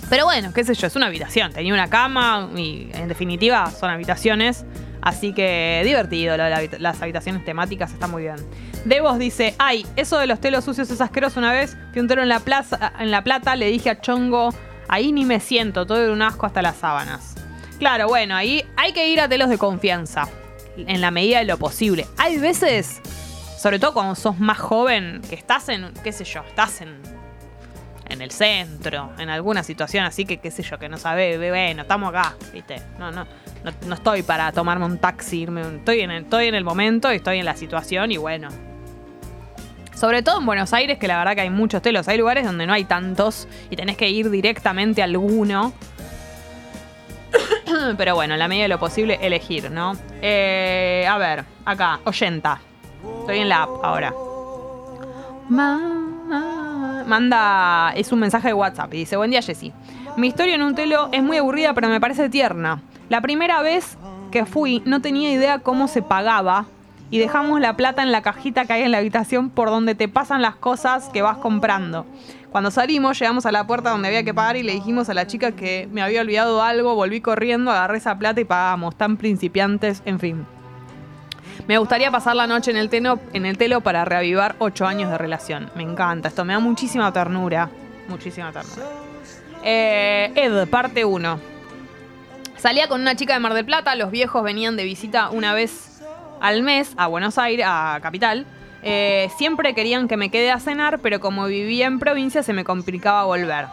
pero bueno, qué sé yo, es una habitación. Tenía una cama y en definitiva son habitaciones. Así que divertido, las habitaciones temáticas está muy bien. Devos dice, ay, eso de los telos sucios es asqueroso una vez. Fui un telo en la, plaza, en la plata, le dije a Chongo, ahí ni me siento, todo era un asco hasta las sábanas. Claro, bueno, ahí hay que ir a telos de confianza, en la medida de lo posible. Hay veces, sobre todo cuando sos más joven, que estás en, qué sé yo, estás en, en el centro, en alguna situación así que, qué sé yo, que no sabés, bueno, estamos acá, ¿viste? No, no, no, no estoy para tomarme un taxi, estoy en, el, estoy en el momento y estoy en la situación y bueno. Sobre todo en Buenos Aires, que la verdad que hay muchos telos. Hay lugares donde no hay tantos y tenés que ir directamente a alguno. Pero bueno, en la medida de lo posible, elegir, ¿no? Eh, a ver, acá, 80. Estoy en la app ahora. Ma- Manda, es un mensaje de WhatsApp y dice, buen día Jessy. Mi historia en un telo es muy aburrida pero me parece tierna. La primera vez que fui no tenía idea cómo se pagaba y dejamos la plata en la cajita que hay en la habitación por donde te pasan las cosas que vas comprando. Cuando salimos llegamos a la puerta donde había que pagar y le dijimos a la chica que me había olvidado algo, volví corriendo, agarré esa plata y pagamos. Tan principiantes, en fin. Me gustaría pasar la noche en el, telo, en el telo para reavivar ocho años de relación. Me encanta, esto me da muchísima ternura. Muchísima ternura. Eh, Ed, parte 1. Salía con una chica de Mar del Plata, los viejos venían de visita una vez al mes a Buenos Aires, a Capital. Eh, siempre querían que me quede a cenar, pero como vivía en provincia se me complicaba volver.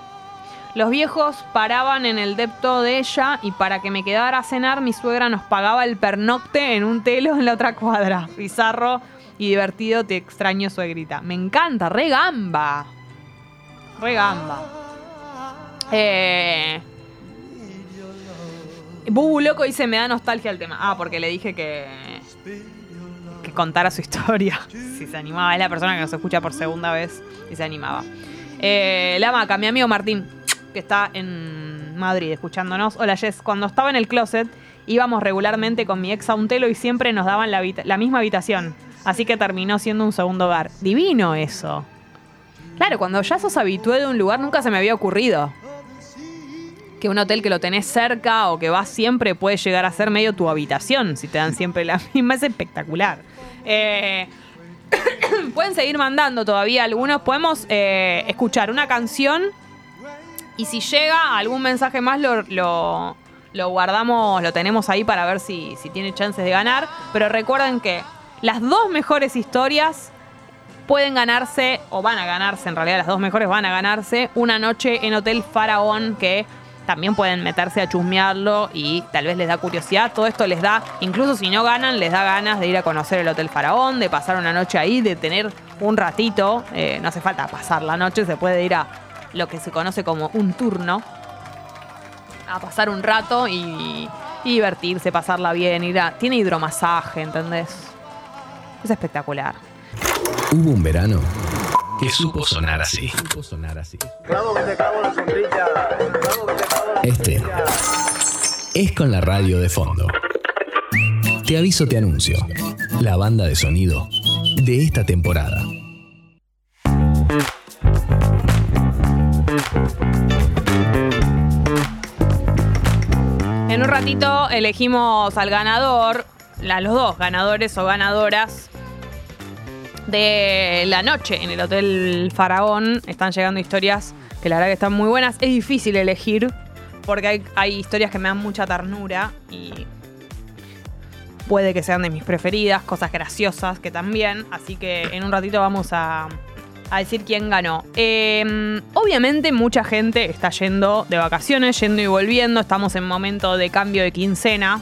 Los viejos paraban en el depto de ella y para que me quedara a cenar mi suegra nos pagaba el pernocte en un telo en la otra cuadra. Bizarro y divertido, te extraño suegrita. Me encanta, re gamba. Re gamba. Eh... Bubu Loco dice, me da nostalgia el tema. Ah, porque le dije que... Que contara su historia. Si se animaba. Es la persona que nos escucha por segunda vez y se animaba. Eh, la maca, mi amigo Martín, que está en Madrid escuchándonos. Hola Jess, cuando estaba en el closet íbamos regularmente con mi ex a un telo y siempre nos daban la, la misma habitación. Así que terminó siendo un segundo hogar. Divino eso. Claro, cuando ya sos habitué de un lugar nunca se me había ocurrido. Que un hotel que lo tenés cerca o que vas siempre puede llegar a ser medio tu habitación. Si te dan siempre la misma, es espectacular. Eh, pueden seguir mandando todavía algunos. Podemos eh, escuchar una canción y si llega algún mensaje más lo, lo- lo guardamos, lo tenemos ahí para ver si, si tiene chances de ganar. Pero recuerden que las dos mejores historias pueden ganarse, o van a ganarse, en realidad las dos mejores van a ganarse, una noche en Hotel Faraón que también pueden meterse a chusmearlo y tal vez les da curiosidad. Todo esto les da, incluso si no ganan, les da ganas de ir a conocer el Hotel Faraón, de pasar una noche ahí, de tener un ratito. eh, no hace falta pasar la noche, se puede ir a lo que se conoce como un turno. A pasar un rato y, y divertirse, pasarla bien. Ir a, tiene hidromasaje, ¿entendés? Es espectacular. Hubo un verano que supo sonar así. Este es con la radio de fondo. Te aviso, te anuncio. La banda de sonido de esta temporada. En un ratito elegimos al ganador, a los dos ganadores o ganadoras de la noche en el Hotel Faraón. Están llegando historias que la verdad que están muy buenas. Es difícil elegir porque hay, historias que me dan mucha ternura y puede que sean de mis preferidas, cosas graciosas que también. Así que en un ratito vamos a, decir quién ganó. Eh, obviamente mucha gente está yendo de vacaciones, yendo y volviendo. Estamos en momento de cambio de quincena.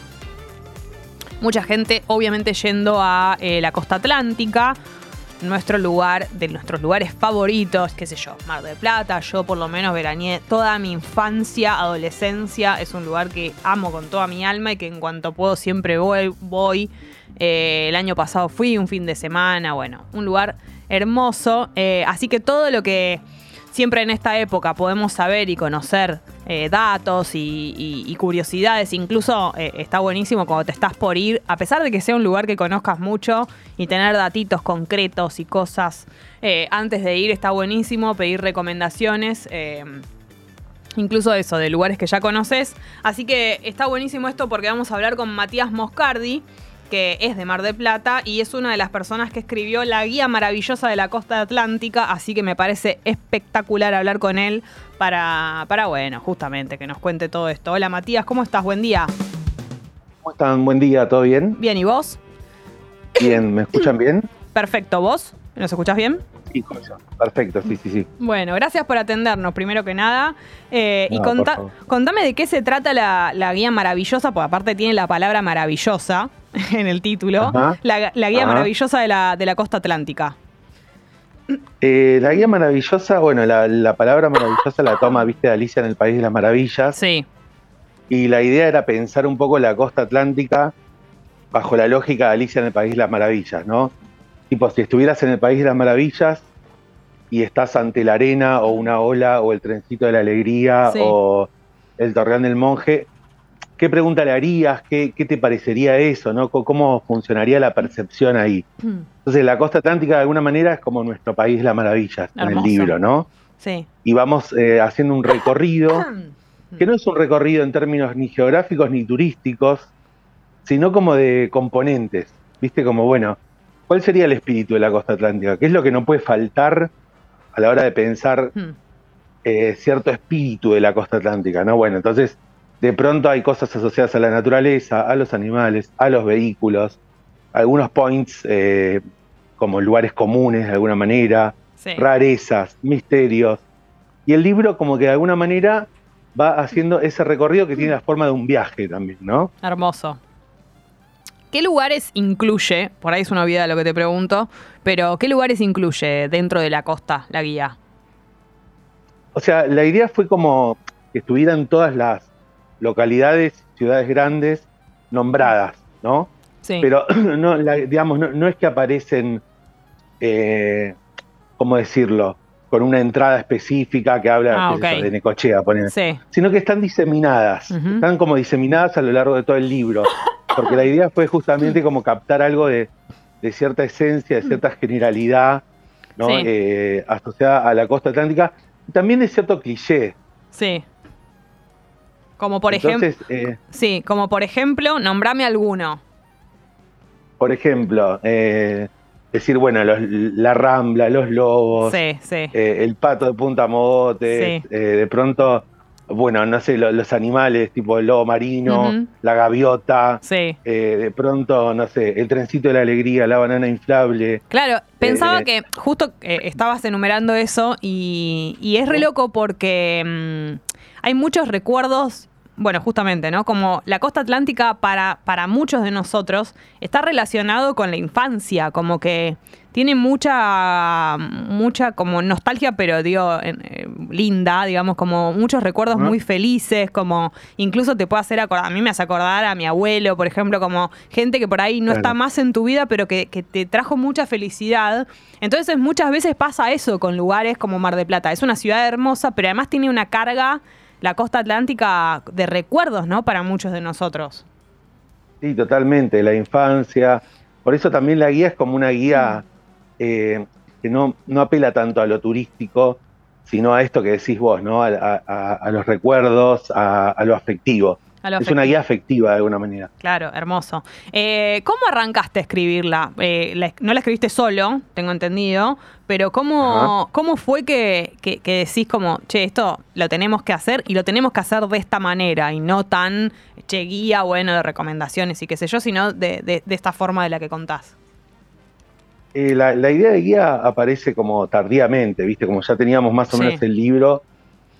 Mucha gente obviamente yendo a eh, la costa atlántica. Nuestro lugar, de nuestros lugares favoritos, qué sé yo, Mar del Plata. Yo por lo menos veraneé toda mi infancia, adolescencia. Es un lugar que amo con toda mi alma y que en cuanto puedo siempre voy. voy. Eh, el año pasado fui un fin de semana, bueno, un lugar hermoso. Eh, así que todo lo que siempre en esta época podemos saber y conocer eh, datos y, y- curiosidades, incluso eh, está buenísimo cuando te estás por ir, a pesar de que sea un lugar que conozcas mucho y tener datitos concretos y cosas eh, antes de ir, está buenísimo pedir recomendaciones. Incluso eso, de lugares que ya conoces. Así que está buenísimo esto porque vamos a hablar con Matías Moscardi, que es de Mar del Plata y es una de las personas que escribió la guía maravillosa de la costa atlántica. Así que me parece espectacular hablar con él para, para bueno, justamente que nos cuente todo esto. Hola Matías, ¿cómo estás? Buen día. ¿Cómo están? Buen día, ¿todo bien? Bien, ¿y vos? Bien, ¿me escuchan bien? Perfecto, ¿vos? ¿Nos escuchás bien? Perfecto, sí, sí, sí. Bueno, gracias por atendernos, primero que nada. Eh, y No, contame de qué se trata la, la guía maravillosa, porque aparte tiene la palabra maravillosa en el título. Ajá. La, la guía Ajá. maravillosa de la, de la costa atlántica. Eh, la guía maravillosa, bueno, la, la palabra maravillosa la toma, viste, de Alicia en el País de las Maravillas. Sí. Y la idea era pensar un poco la costa atlántica bajo la lógica de Alicia en el País de las Maravillas, ¿no? Tipo, si estuvieras en el País de las Maravillas y estás ante la arena o una ola o el trencito de la alegría Sí. o el torreón del monje, ¿qué pregunta le harías? ¿Qué, qué te parecería eso? ¿no? ¿Cómo funcionaría la percepción ahí? Entonces, la costa atlántica de alguna manera es como nuestro país de las maravillas en el libro, ¿no? Sí. Y vamos eh, haciendo un recorrido, que no es un recorrido en términos ni geográficos ni turísticos, sino como de componentes. ¿Viste? Como, bueno, ¿cuál sería el espíritu de la costa atlántica? ¿Qué es lo que no puede faltar a la hora de pensar eh, cierto espíritu de la costa atlántica? ¿no? Bueno, entonces, de pronto hay cosas asociadas a la naturaleza, a los animales, a los vehículos, algunos points eh, como lugares comunes de alguna manera, Sí. rarezas, misterios. Y el libro como que de alguna manera va haciendo ese recorrido que tiene la forma de un viaje también, ¿no? Hermoso. ¿Qué lugares incluye? Por ahí es una obviedad lo que te pregunto, pero ¿qué lugares incluye dentro de la costa la guía? O sea, la idea fue como que estuvieran todas las localidades, ciudades grandes nombradas, ¿no? Sí. Pero no, la- digamos, no, no es que aparecen, eh, ¿cómo decirlo? Con una entrada específica que habla Ah, de Necochea, ponele. Sí. sino que están diseminadas, están como diseminadas a lo largo de todo el libro, porque la idea fue justamente como captar algo de, de cierta esencia, de cierta generalidad, ¿no? Sí. Eh, asociada a la costa atlántica, también de cierto cliché. Sí. Como por ejemplo. Eh, Sí, como por ejemplo, nombrame alguno. por ejemplo, eh, decir, bueno, los- la rambla, los lobos, Sí, sí. eh, el pato de Punta Mogotes, Sí. eh, de pronto bueno, no sé, lo- los animales, tipo el lobo marino, la gaviota, eh, de pronto, no sé, el trencito de la alegría, la banana inflable. Claro, pensaba que justo estabas enumerando eso y, y es re loco porque mm, hay muchos recuerdos, bueno, justamente, ¿no? Como la costa atlántica para, para muchos de nosotros está relacionado con la infancia, como que tiene mucha, mucha como nostalgia, pero digo, en- eh, linda, digamos, como muchos recuerdos muy felices, como incluso te puede hacer acordar, a mí me hace acordar a mi abuelo, por ejemplo, como gente que por ahí no Claro. está más en tu vida, pero que, que te trajo mucha felicidad. Entonces muchas veces pasa eso con lugares como Mar de Plata. Es una ciudad hermosa, pero además tiene una carga, la costa atlántica, de recuerdos, ¿no? Para muchos de nosotros. Sí, totalmente, la infancia. Por eso también la guía es como una guía eh, que no, no apela tanto a lo turístico, sino a esto que decís vos, ¿no? A los recuerdos, a, a lo afectivo. Es una guía afectiva de alguna manera. Claro, hermoso. Eh, ¿Cómo arrancaste a escribirla? Eh, la- no la escribiste solo, tengo entendido, pero ¿cómo, cómo fue que, que- que decís como, che, esto lo tenemos que hacer y lo tenemos que hacer de esta manera y no tan, che, guía, bueno, de recomendaciones y qué sé yo, sino de, de- de esta forma de la que contás? Eh, la, la idea de guía aparece como tardíamente, ¿viste? Como ya teníamos más o Sí. menos el libro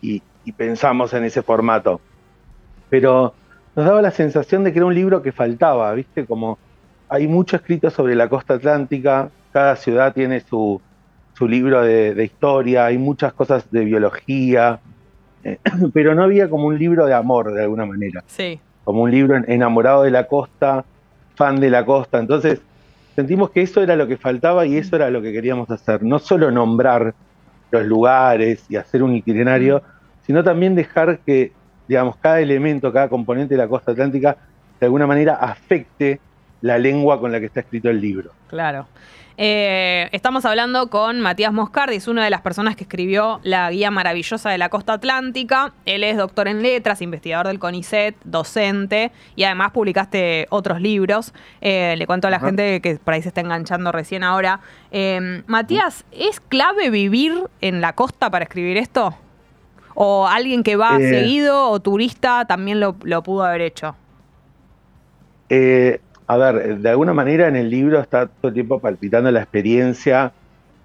y, y pensamos en ese formato. Pero nos daba la sensación de que era un libro que faltaba, ¿viste? Como hay mucho escrito sobre la costa atlántica, cada ciudad tiene su, su libro de, de historia, hay muchas cosas de biología, eh, pero no había como un libro de amor de alguna manera Sí. como un libro en- enamorado de la costa, fan de la costa. Entonces, sentimos que eso era lo que faltaba y eso era lo que queríamos hacer. No solo nombrar los lugares y hacer un itinerario, sino también dejar que, digamos, cada elemento, cada componente de la costa atlántica, de alguna manera afecte la lengua con la que está escrito el libro. Claro. Eh, estamos hablando con Matías Moscardi, es una de las personas que escribió la guía maravillosa de la costa atlántica. Él es doctor en letras, investigador del CONICET, docente y además publicaste otros libros. Eh, le cuento a la Ajá. gente que por ahí se está enganchando recién ahora. Eh, Matías, ¿es clave vivir en la costa para escribir esto? ¿O alguien que va Eh. seguido o turista también lo, lo pudo haber hecho? Eh, a ver, de alguna manera en el libro está todo el tiempo palpitando la experiencia,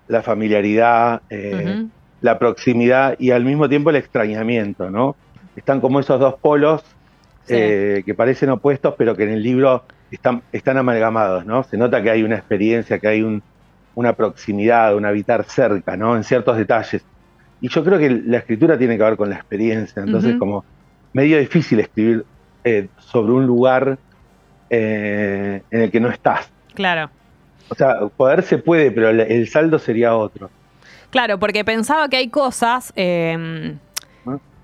la familiaridad, eh, la proximidad y al mismo tiempo el extrañamiento, ¿no? Están como esos dos polos Sí. que parecen opuestos, pero que en el libro están, están amalgamados, ¿no? Se nota que hay una experiencia, que hay un- una proximidad, un habitar cerca, ¿no? En ciertos detalles. Y yo creo que la escritura tiene que ver con la experiencia, entonces Ujú. como medio difícil escribir eh, sobre un lugar eh, en el que no estás. Claro. O sea, poder se puede, pero el- saldo sería otro. Claro, porque pensaba que hay cosas eh, ¿Ah?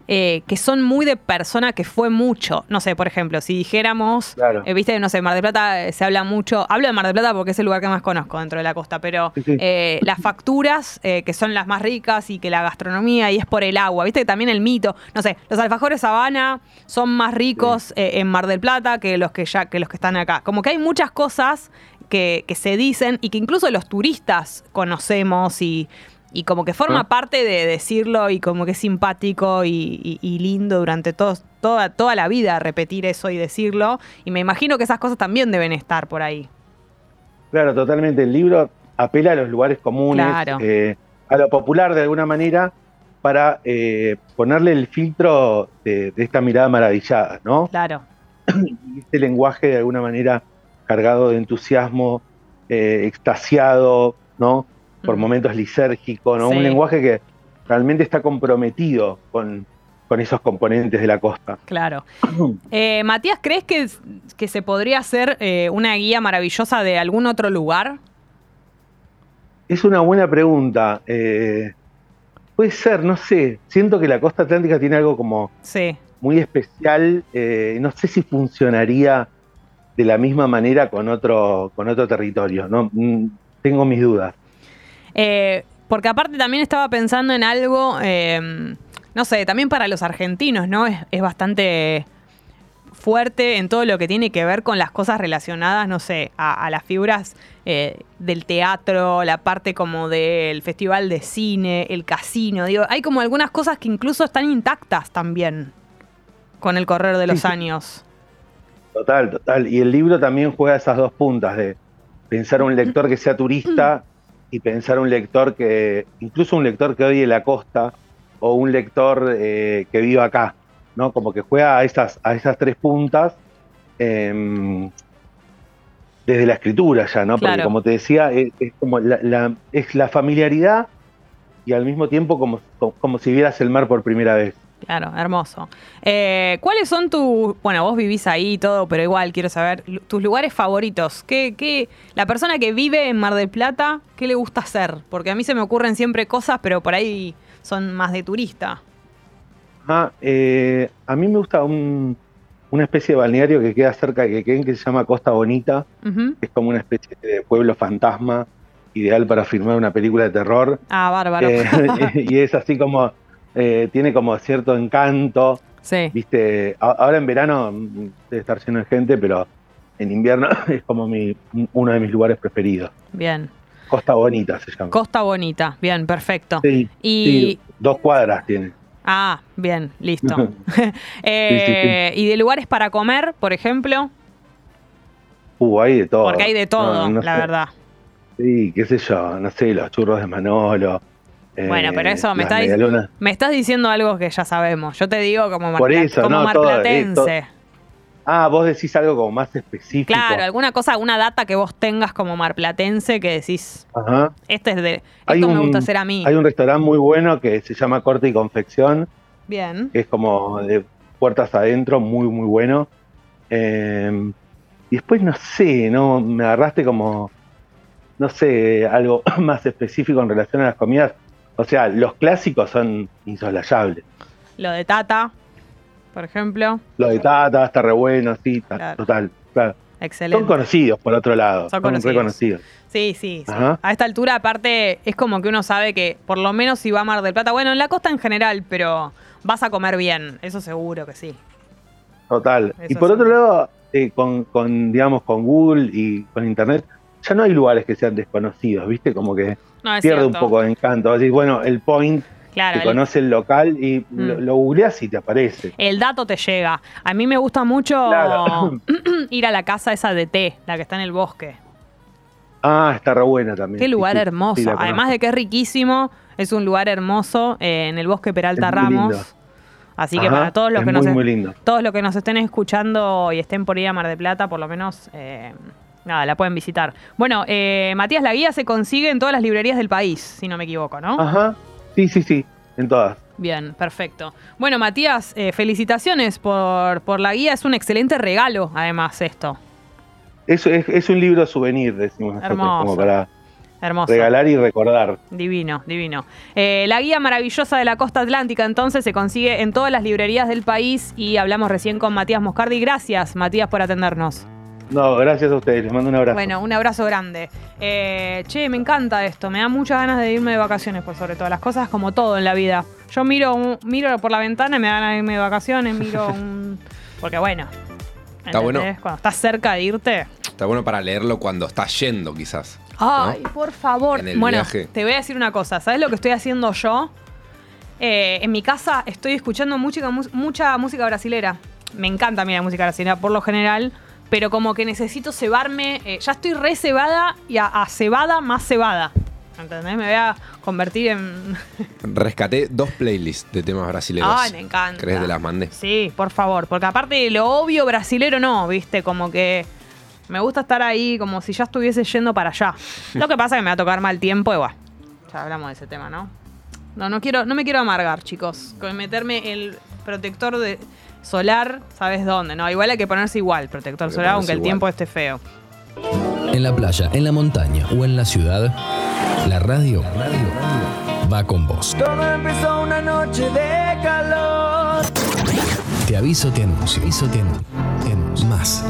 Eh, que son muy de persona que fue mucho. No sé, por ejemplo, si dijéramos, Claro. eh, viste, no sé, Mar del Plata eh, se habla mucho, hablo de Mar del Plata porque es el lugar que más conozco dentro de la costa, pero Sí, sí. eh, las facturas que son las más ricas y que la gastronomía y es por el agua, viste, que también el mito, no sé, los alfajores Habana son más ricos en Mar del Plata que los que ya que los que están acá. Como que hay muchas cosas que, que se dicen y que incluso los turistas conocemos y, y como que forma Ah. parte de decirlo y como que es simpático y, y- y lindo durante todos- toda, toda la vida repetir eso y decirlo. Y me imagino que esas cosas también deben estar por ahí. Claro, totalmente. El libro apela a los lugares comunes, Claro. eh, a lo popular de alguna manera, para eh, ponerle el filtro de, de esta mirada maravillada, ¿no? Claro. Y este lenguaje de alguna manera cargado de entusiasmo, eh, extasiado, ¿no? Por momentos lisérgico, ¿no? Sí. Un lenguaje que realmente está comprometido con, con esos componentes de la costa. Claro. Eh, Matías, ¿crees que, que se podría hacer eh, una guía maravillosa de algún otro lugar? Es una buena pregunta. eh, puede ser, no sé. Siento que la costa atlántica tiene algo como Sí. muy especial. no sé si funcionaría de la misma manera con otro, con otro territorio. No, Mm, tengo mis dudas. Eh, porque aparte también estaba pensando en algo, eh, no sé, también para los argentinos, ¿no? Es, es bastante fuerte en todo lo que tiene que ver con las cosas relacionadas, no sé, a, a las figuras eh, del teatro, la parte como del festival de cine, el casino. Digo, hay como algunas cosas que incluso están intactas también con el correr de los Sí, años. Total, total. Y el libro también juega esas dos puntas de pensar un lector que sea turista y pensar un lector que, incluso un lector que odie la costa o un lector eh, que viva acá, ¿no? Como que juega a esas, a esas tres puntas em, desde la escritura ya, ¿no? Porque como te decía, es, es como la, la- es la familiaridad y al mismo tiempo como, como si vieras el mar por primera vez. Claro, hermoso. Eh, ¿Cuáles son tus, bueno, vos vivís ahí y todo, pero igual quiero saber tus lugares favoritos? ¿Qué, qué, la persona que vive en Mar del Plata, qué le gusta hacer? Porque a mí se me ocurren siempre cosas, pero por ahí son más de turista. Ajá, eh, a mí me gusta un- una especie de balneario que queda cerca de Quequén que se llama Costa Bonita, que es como una especie de pueblo fantasma, ideal para filmar una película de terror. Ah, bárbaro. Eh, y es así como, eh, tiene como cierto encanto. sí. Viste, ahora en verano mm, debe estar lleno de gente, pero en invierno es como mi, uno de mis lugares preferidos. Bien. Costa Bonita se llama. Costa Bonita. Bien, perfecto. Sí, Y. sí, dos cuadras tiene. Ah, bien, listo. Eh, ¿Y de lugares para comer, por ejemplo? Uh, hay de todo. Porque hay de todo, No, no la sé. verdad. Sí, qué sé yo, no sé, los churros de Manolo. Eh, Bueno, pero eso me está, me estás diciendo algo que ya sabemos. Yo te digo como, Por eso, como no, todo, eh, marplatense. Ah, vos decís algo como más específico. Claro, alguna cosa, alguna data que vos tengas como marplatense que decís, Ajá. este es de, Hay esto me un- gusta hacer a mí. Hay un restaurante muy bueno que se llama Corte y Confección, Bien. que es como de puertas adentro, muy, muy bueno. Eh, y después, no sé, no me agarraste como, no sé, algo más específico en relación a las comidas. O sea, los clásicos son insoslayables. Lo de Tata, por ejemplo. Lo de Tata está re bueno, sí, ta- Claro. total. claro. Excelente. Son conocidos, por otro lado. Son Son, conocidos. reconocidos. Sí, sí. A esta altura, aparte, es como que uno sabe que por lo menos si va a Mar del Plata, bueno, en la costa en general, pero vas a comer bien, eso seguro que sí. Total. y por otro lado, eh, con, con, digamos, con Google y con Internet, ya no hay lugares que sean desconocidos, ¿viste? Como que No, pierde un poco de encanto. Decís, bueno, el point, Claro, el- conoce el local y lo, Mm. lo googleás y te aparece. El dato te llega. A mí me gusta mucho Claro. ir a la casa esa de té, la que está en el bosque. Ah, está re buena también. Qué lugar sí, hermoso. sí, Además de que es riquísimo, es un lugar hermoso eh, en el bosque Peralta Es muy Ramos. lindo. Así que Ajá, para todos los que muy, nos muy todos los que nos estén escuchando y estén por ir a Mar de Plata, por lo menos eh, nada, la pueden visitar. Bueno, eh, Matías la guía se consigue en todas las librerías del país, si no me equivoco, ¿no? Ajá, sí, sí, sí, en todas. Bien, perfecto. Bueno, Matías, eh, felicitaciones por, por la guía. Es un excelente regalo, además, esto. Es, es, es un libro souvenir, decimos nosotros, Hermoso. como para Hermoso. regalar y recordar. Divino, divino. Eh, la guía maravillosa de la costa atlántica entonces se consigue en todas las librerías del país y hablamos recién con Matías Moscardi. Gracias, Matías, por atendernos. No, gracias a ustedes, les mando un abrazo. Bueno, un abrazo grande. Eh, che, me encanta esto. Me da muchas ganas de irme de vacaciones, por sobre todo. Las cosas como todo en la vida. Yo miro, miro por la ventana y me da ganas de irme de vacaciones. Miro un. Porque bueno. Está bueno. Cuando estás cerca de irte. Está bueno para leerlo cuando estás yendo, quizás. Ay, por favor. En el bueno, viaje. te voy a decir una cosa. ¿Sabes lo que estoy haciendo yo? Eh, en mi casa estoy escuchando mucha música brasilera. Me encanta a mí la música brasilera por lo general, pero como que necesito cebarme. eh, ya estoy re cebada y a, a cebada más cebada. ¿Entendés? Me voy a convertir en. Rescaté dos playlists de temas brasileños. Ay, me encanta. ¿Crees que te las mandé? Sí, por favor. Porque aparte de lo obvio brasilero no, ¿viste? Como que me gusta estar ahí como si ya estuviese yendo para allá. Lo que pasa es que me va a tocar mal tiempo y bueno. Ya hablamos de ese tema, ¿no? No, no quiero, no me quiero amargar, chicos. Con meterme el protector de solar, ¿sabes dónde? No, igual hay que ponerse igual, protector solar, aunque el igual. tiempo esté feo. En la playa, en la montaña o en la ciudad, la radio, va con vos. Todo empezó una noche de calor. Te aviso, te anuncio. Te aviso, te anuncio. Te anuncio. Más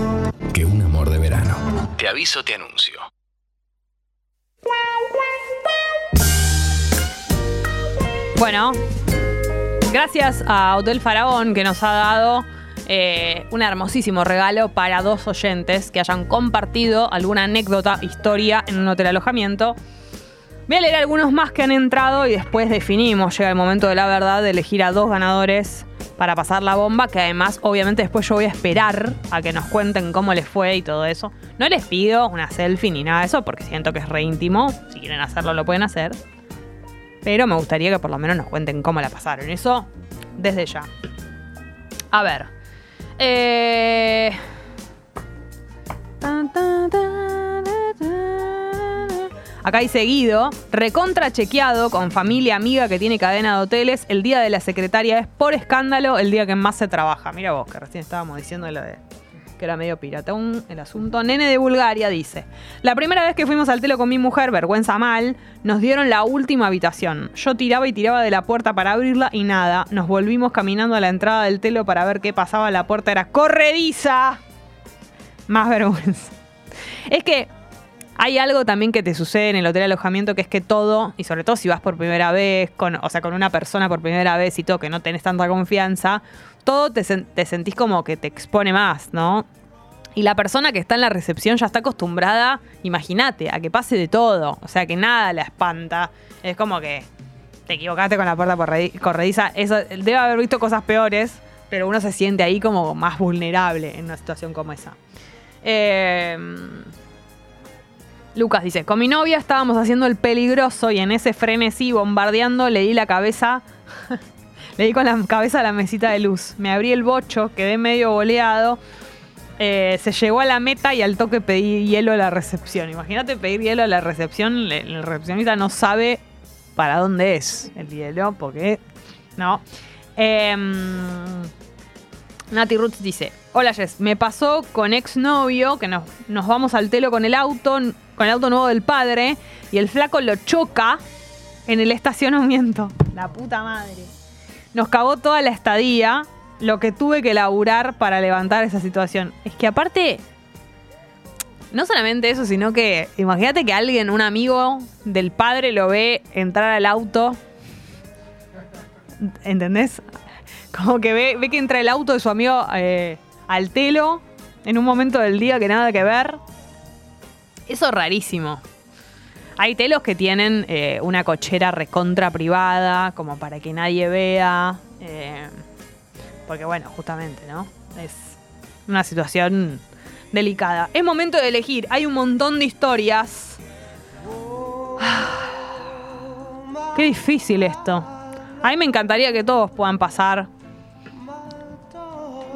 que un amor de verano. Te aviso, te anuncio. Bueno, gracias a Hotel Faraón que nos ha dado eh, un hermosísimo regalo para dos oyentes que hayan compartido alguna anécdota, historia en un hotel alojamiento. Voy a leer algunos más que han entrado y después definimos. Llega el momento de la verdad de elegir a dos ganadores para pasar la bomba, que además obviamente después yo voy a esperar a que nos cuenten cómo les fue y todo eso. No les pido una selfie ni nada de eso porque siento que es re íntimo. Si quieren hacerlo lo pueden hacer. Pero me gustaría que por lo menos nos cuenten cómo la pasaron. Eso desde ya. A ver. Eh... Acá hay seguido, recontra chequeado con familia amiga que tiene cadena de hoteles. El día de la secretaria es por escándalo el día que más se trabaja. Mira vos, que recién estábamos diciendo lo de que era medio piratón el asunto. Nene de Bulgaria dice: La primera vez que fuimos al telo con mi mujer, vergüenza mal, nos dieron la última habitación. Yo tiraba y tiraba de la puerta para abrirla y nada. Nos volvimos caminando a la entrada del telo para ver qué pasaba. La puerta era corrediza. Más vergüenza. Es que hay algo también que te sucede en el hotel de alojamiento que es que todo, y sobre todo si vas por primera vez, con, o sea, con una persona por primera vez y todo, que no tenés tanta confianza, todo te, te sentís como que te expone más, ¿no? Y la persona que está en la recepción ya está acostumbrada, imagínate, a que pase de todo. O sea, que nada la espanta. Es como que te equivocaste con la puerta corredi- corrediza. Eso, debe haber visto cosas peores, pero uno se siente ahí como más vulnerable en una situación como esa. Eh, Lucas dice, con mi novia estábamos haciendo el peligroso y en ese frenesí bombardeando le di la cabeza, le di con la cabeza a la mesita de luz. Me abrí el bocho, quedé medio boleado. eh, se llegó a la meta y al toque pedí hielo a la recepción. Imagínate pedir hielo a la recepción, el recepcionista no sabe para dónde es el hielo, porque no. Em, Nati Roots dice: Hola Jess, me pasó con exnovio que nos vamos al telo con el auto, con el auto nuevo del padre, y el flaco lo choca en el estacionamiento. La puta madre. Nos cagó toda la estadía, lo que tuve que laburar para levantar esa situación. Es que aparte, no solamente eso, sino que imagínate que alguien, un amigo del padre, lo ve entrar al auto. ¿Entendés? Como que ve, ve que entra el auto de su amigo eh, al telo en un momento del día que nada que ver. Eso es rarísimo. Hay telos que tienen eh, una cochera recontra privada, como para que nadie vea. eh, porque bueno, justamente, ¿no? Es una situación delicada. Es momento de elegir. Hay un montón de historias. Qué difícil esto. A mí me encantaría que todos puedan pasar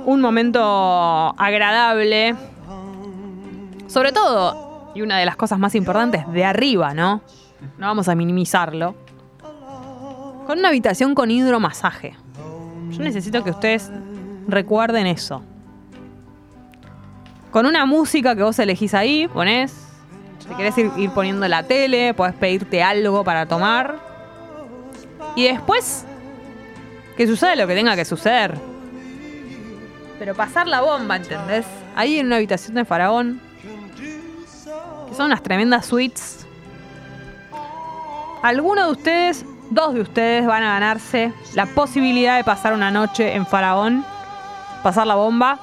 un momento agradable. Sobre todo, y una de las cosas más importantes, de arriba, ¿no? No vamos a minimizarlo. Con una habitación con hidromasaje. Yo necesito que ustedes recuerden eso. Con una música que vos elegís ahí, ponés. Si querés ir, ir poniendo la tele, podés pedirte algo para tomar. Y después, que suceda lo que tenga que suceder. Pero pasar la bomba, ¿entendés? Ahí en una habitación de faraón. Son unas tremendas suites. Algunos de ustedes, dos de ustedes, van a ganarse la posibilidad de pasar una noche en faraón. Pasar la bomba.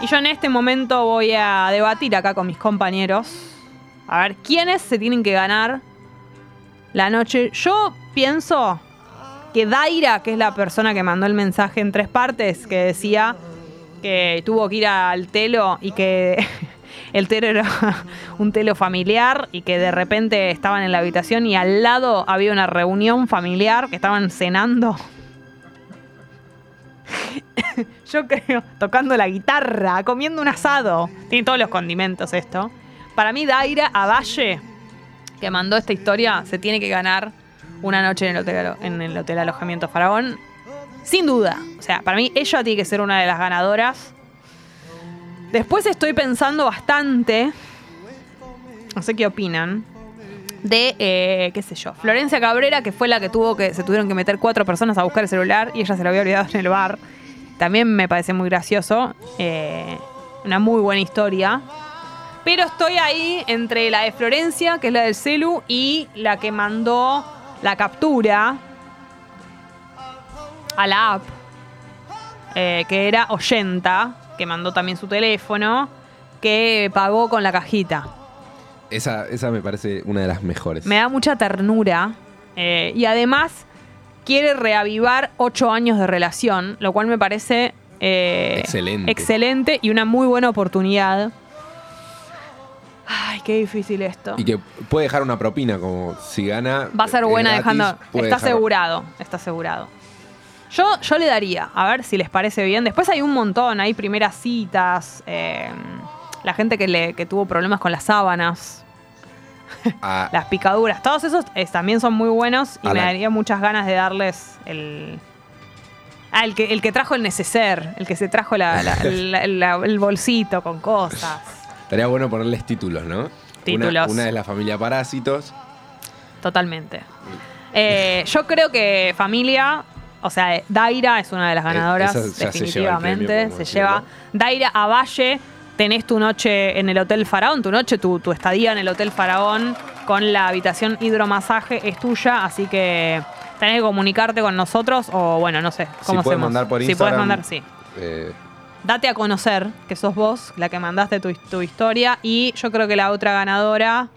Y yo en este momento voy a debatir acá con mis compañeros. A ver quiénes se tienen que ganar la noche. Yo pienso que Daira, que es la persona que mandó el mensaje en tres partes, que decía que tuvo que ir al telo y que el telo era un telo familiar y que de repente estaban en la habitación y al lado había una reunión familiar que estaban cenando. Yo creo, tocando la guitarra, comiendo un asado. Tiene todos los condimentos esto. Para mí, Daira Avalle, que mandó esta historia, se tiene que ganar una noche en el hotel, en el hotel alojamiento Faraón. Sin duda. O sea, para mí ella tiene que ser una de las ganadoras. Después estoy pensando bastante, no sé qué opinan, de, eh, qué sé yo, Florencia Cabrera, que fue la que tuvo que, se tuvieron que meter cuatro personas a buscar el celular y ella se lo había olvidado en el bar. También me parece muy gracioso. eh, una muy buena historia. Pero estoy ahí entre la de Florencia, que es la del celu, y la que mandó la captura a la app. eh, que era Oyenta, que mandó también su teléfono, que pagó con la cajita. Esa, esa me parece una de las mejores. Me da mucha ternura. eh, y además quiere reavivar ocho años de relación, lo cual me parece eh, Excelente. excelente y una muy buena oportunidad. Ay, qué difícil esto. Y que puede dejar una propina, como si gana. Va a ser buena gratis, dejando. Está dejar- asegurado, está asegurado. Yo, yo le daría, a ver si les parece bien. Después hay un montón, hay primeras citas, eh, la gente que, le, que tuvo problemas con las sábanas, a- las picaduras, todos esos eh, también son muy buenos y me daría muchas ganas de darles el... Ah, el que, el que trajo el neceser, el que se trajo la- la- la- la- el bolsito con cosas. Estaría bueno ponerles títulos, ¿no? Una- Títulos. Una, es la familia Parásitos. Totalmente. Eh, yo creo que familia, o sea, Daira es una de las Eh, ganadoras, se lleva premio, definitivamente. se lleva Daira a Valle. Tenés tu noche en el Hotel Faraón, tu noche, tu, tu estadía en el Hotel Faraón con la habitación hidromasaje es tuya, así que tenés que comunicarte con nosotros o bueno, no sé, Si ¿cómo puedes hacemos? mandar por Si puedes Instagram. mandar, sí. eh, Date a conocer que sos vos la que mandaste tu, tu historia y yo creo que la otra ganadora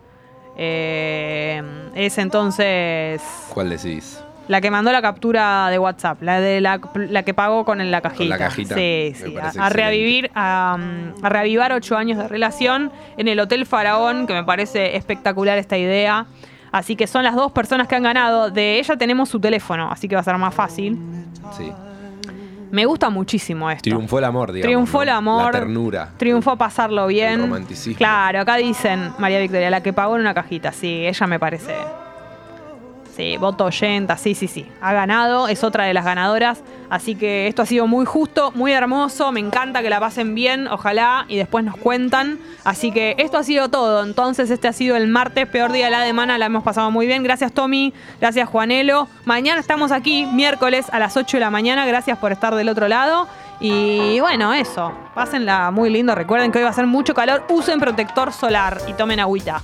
eh, es entonces ¿Cuál decís? La que mandó la captura de WhatsApp, la de la, la que pagó con la cajita. la cajita. Sí, sí. A, a revivir, a, a reavivar ocho años de relación en el Hotel Faraón, que me parece espectacular esta idea. Así que son las dos personas que han ganado. De ella tenemos su teléfono, así que va a ser más fácil. Sí. Me gusta muchísimo esto. Triunfó el amor, digamos. Triunfó ¿no? el amor. La ternura. Triunfó pasarlo bien. El romanticismo. Claro, acá dicen María Victoria, la que pagó en una cajita. Sí, ella me parece. Sí, voto oyenta, sí, sí, sí. Ha ganado, es otra de las ganadoras. Así que esto ha sido muy justo, muy hermoso. Me encanta que la pasen bien, ojalá, y después nos cuentan. Así que esto ha sido todo. Entonces, este ha sido el martes, peor día de la semana. La hemos pasado muy bien. Gracias, Tommy. Gracias, Juanelo. Mañana estamos aquí, miércoles a las 8 de la mañana. Gracias por estar del otro lado. Y bueno, eso. Pásenla muy lindo. Recuerden que hoy va a ser mucho calor. Usen protector solar y tomen agüita.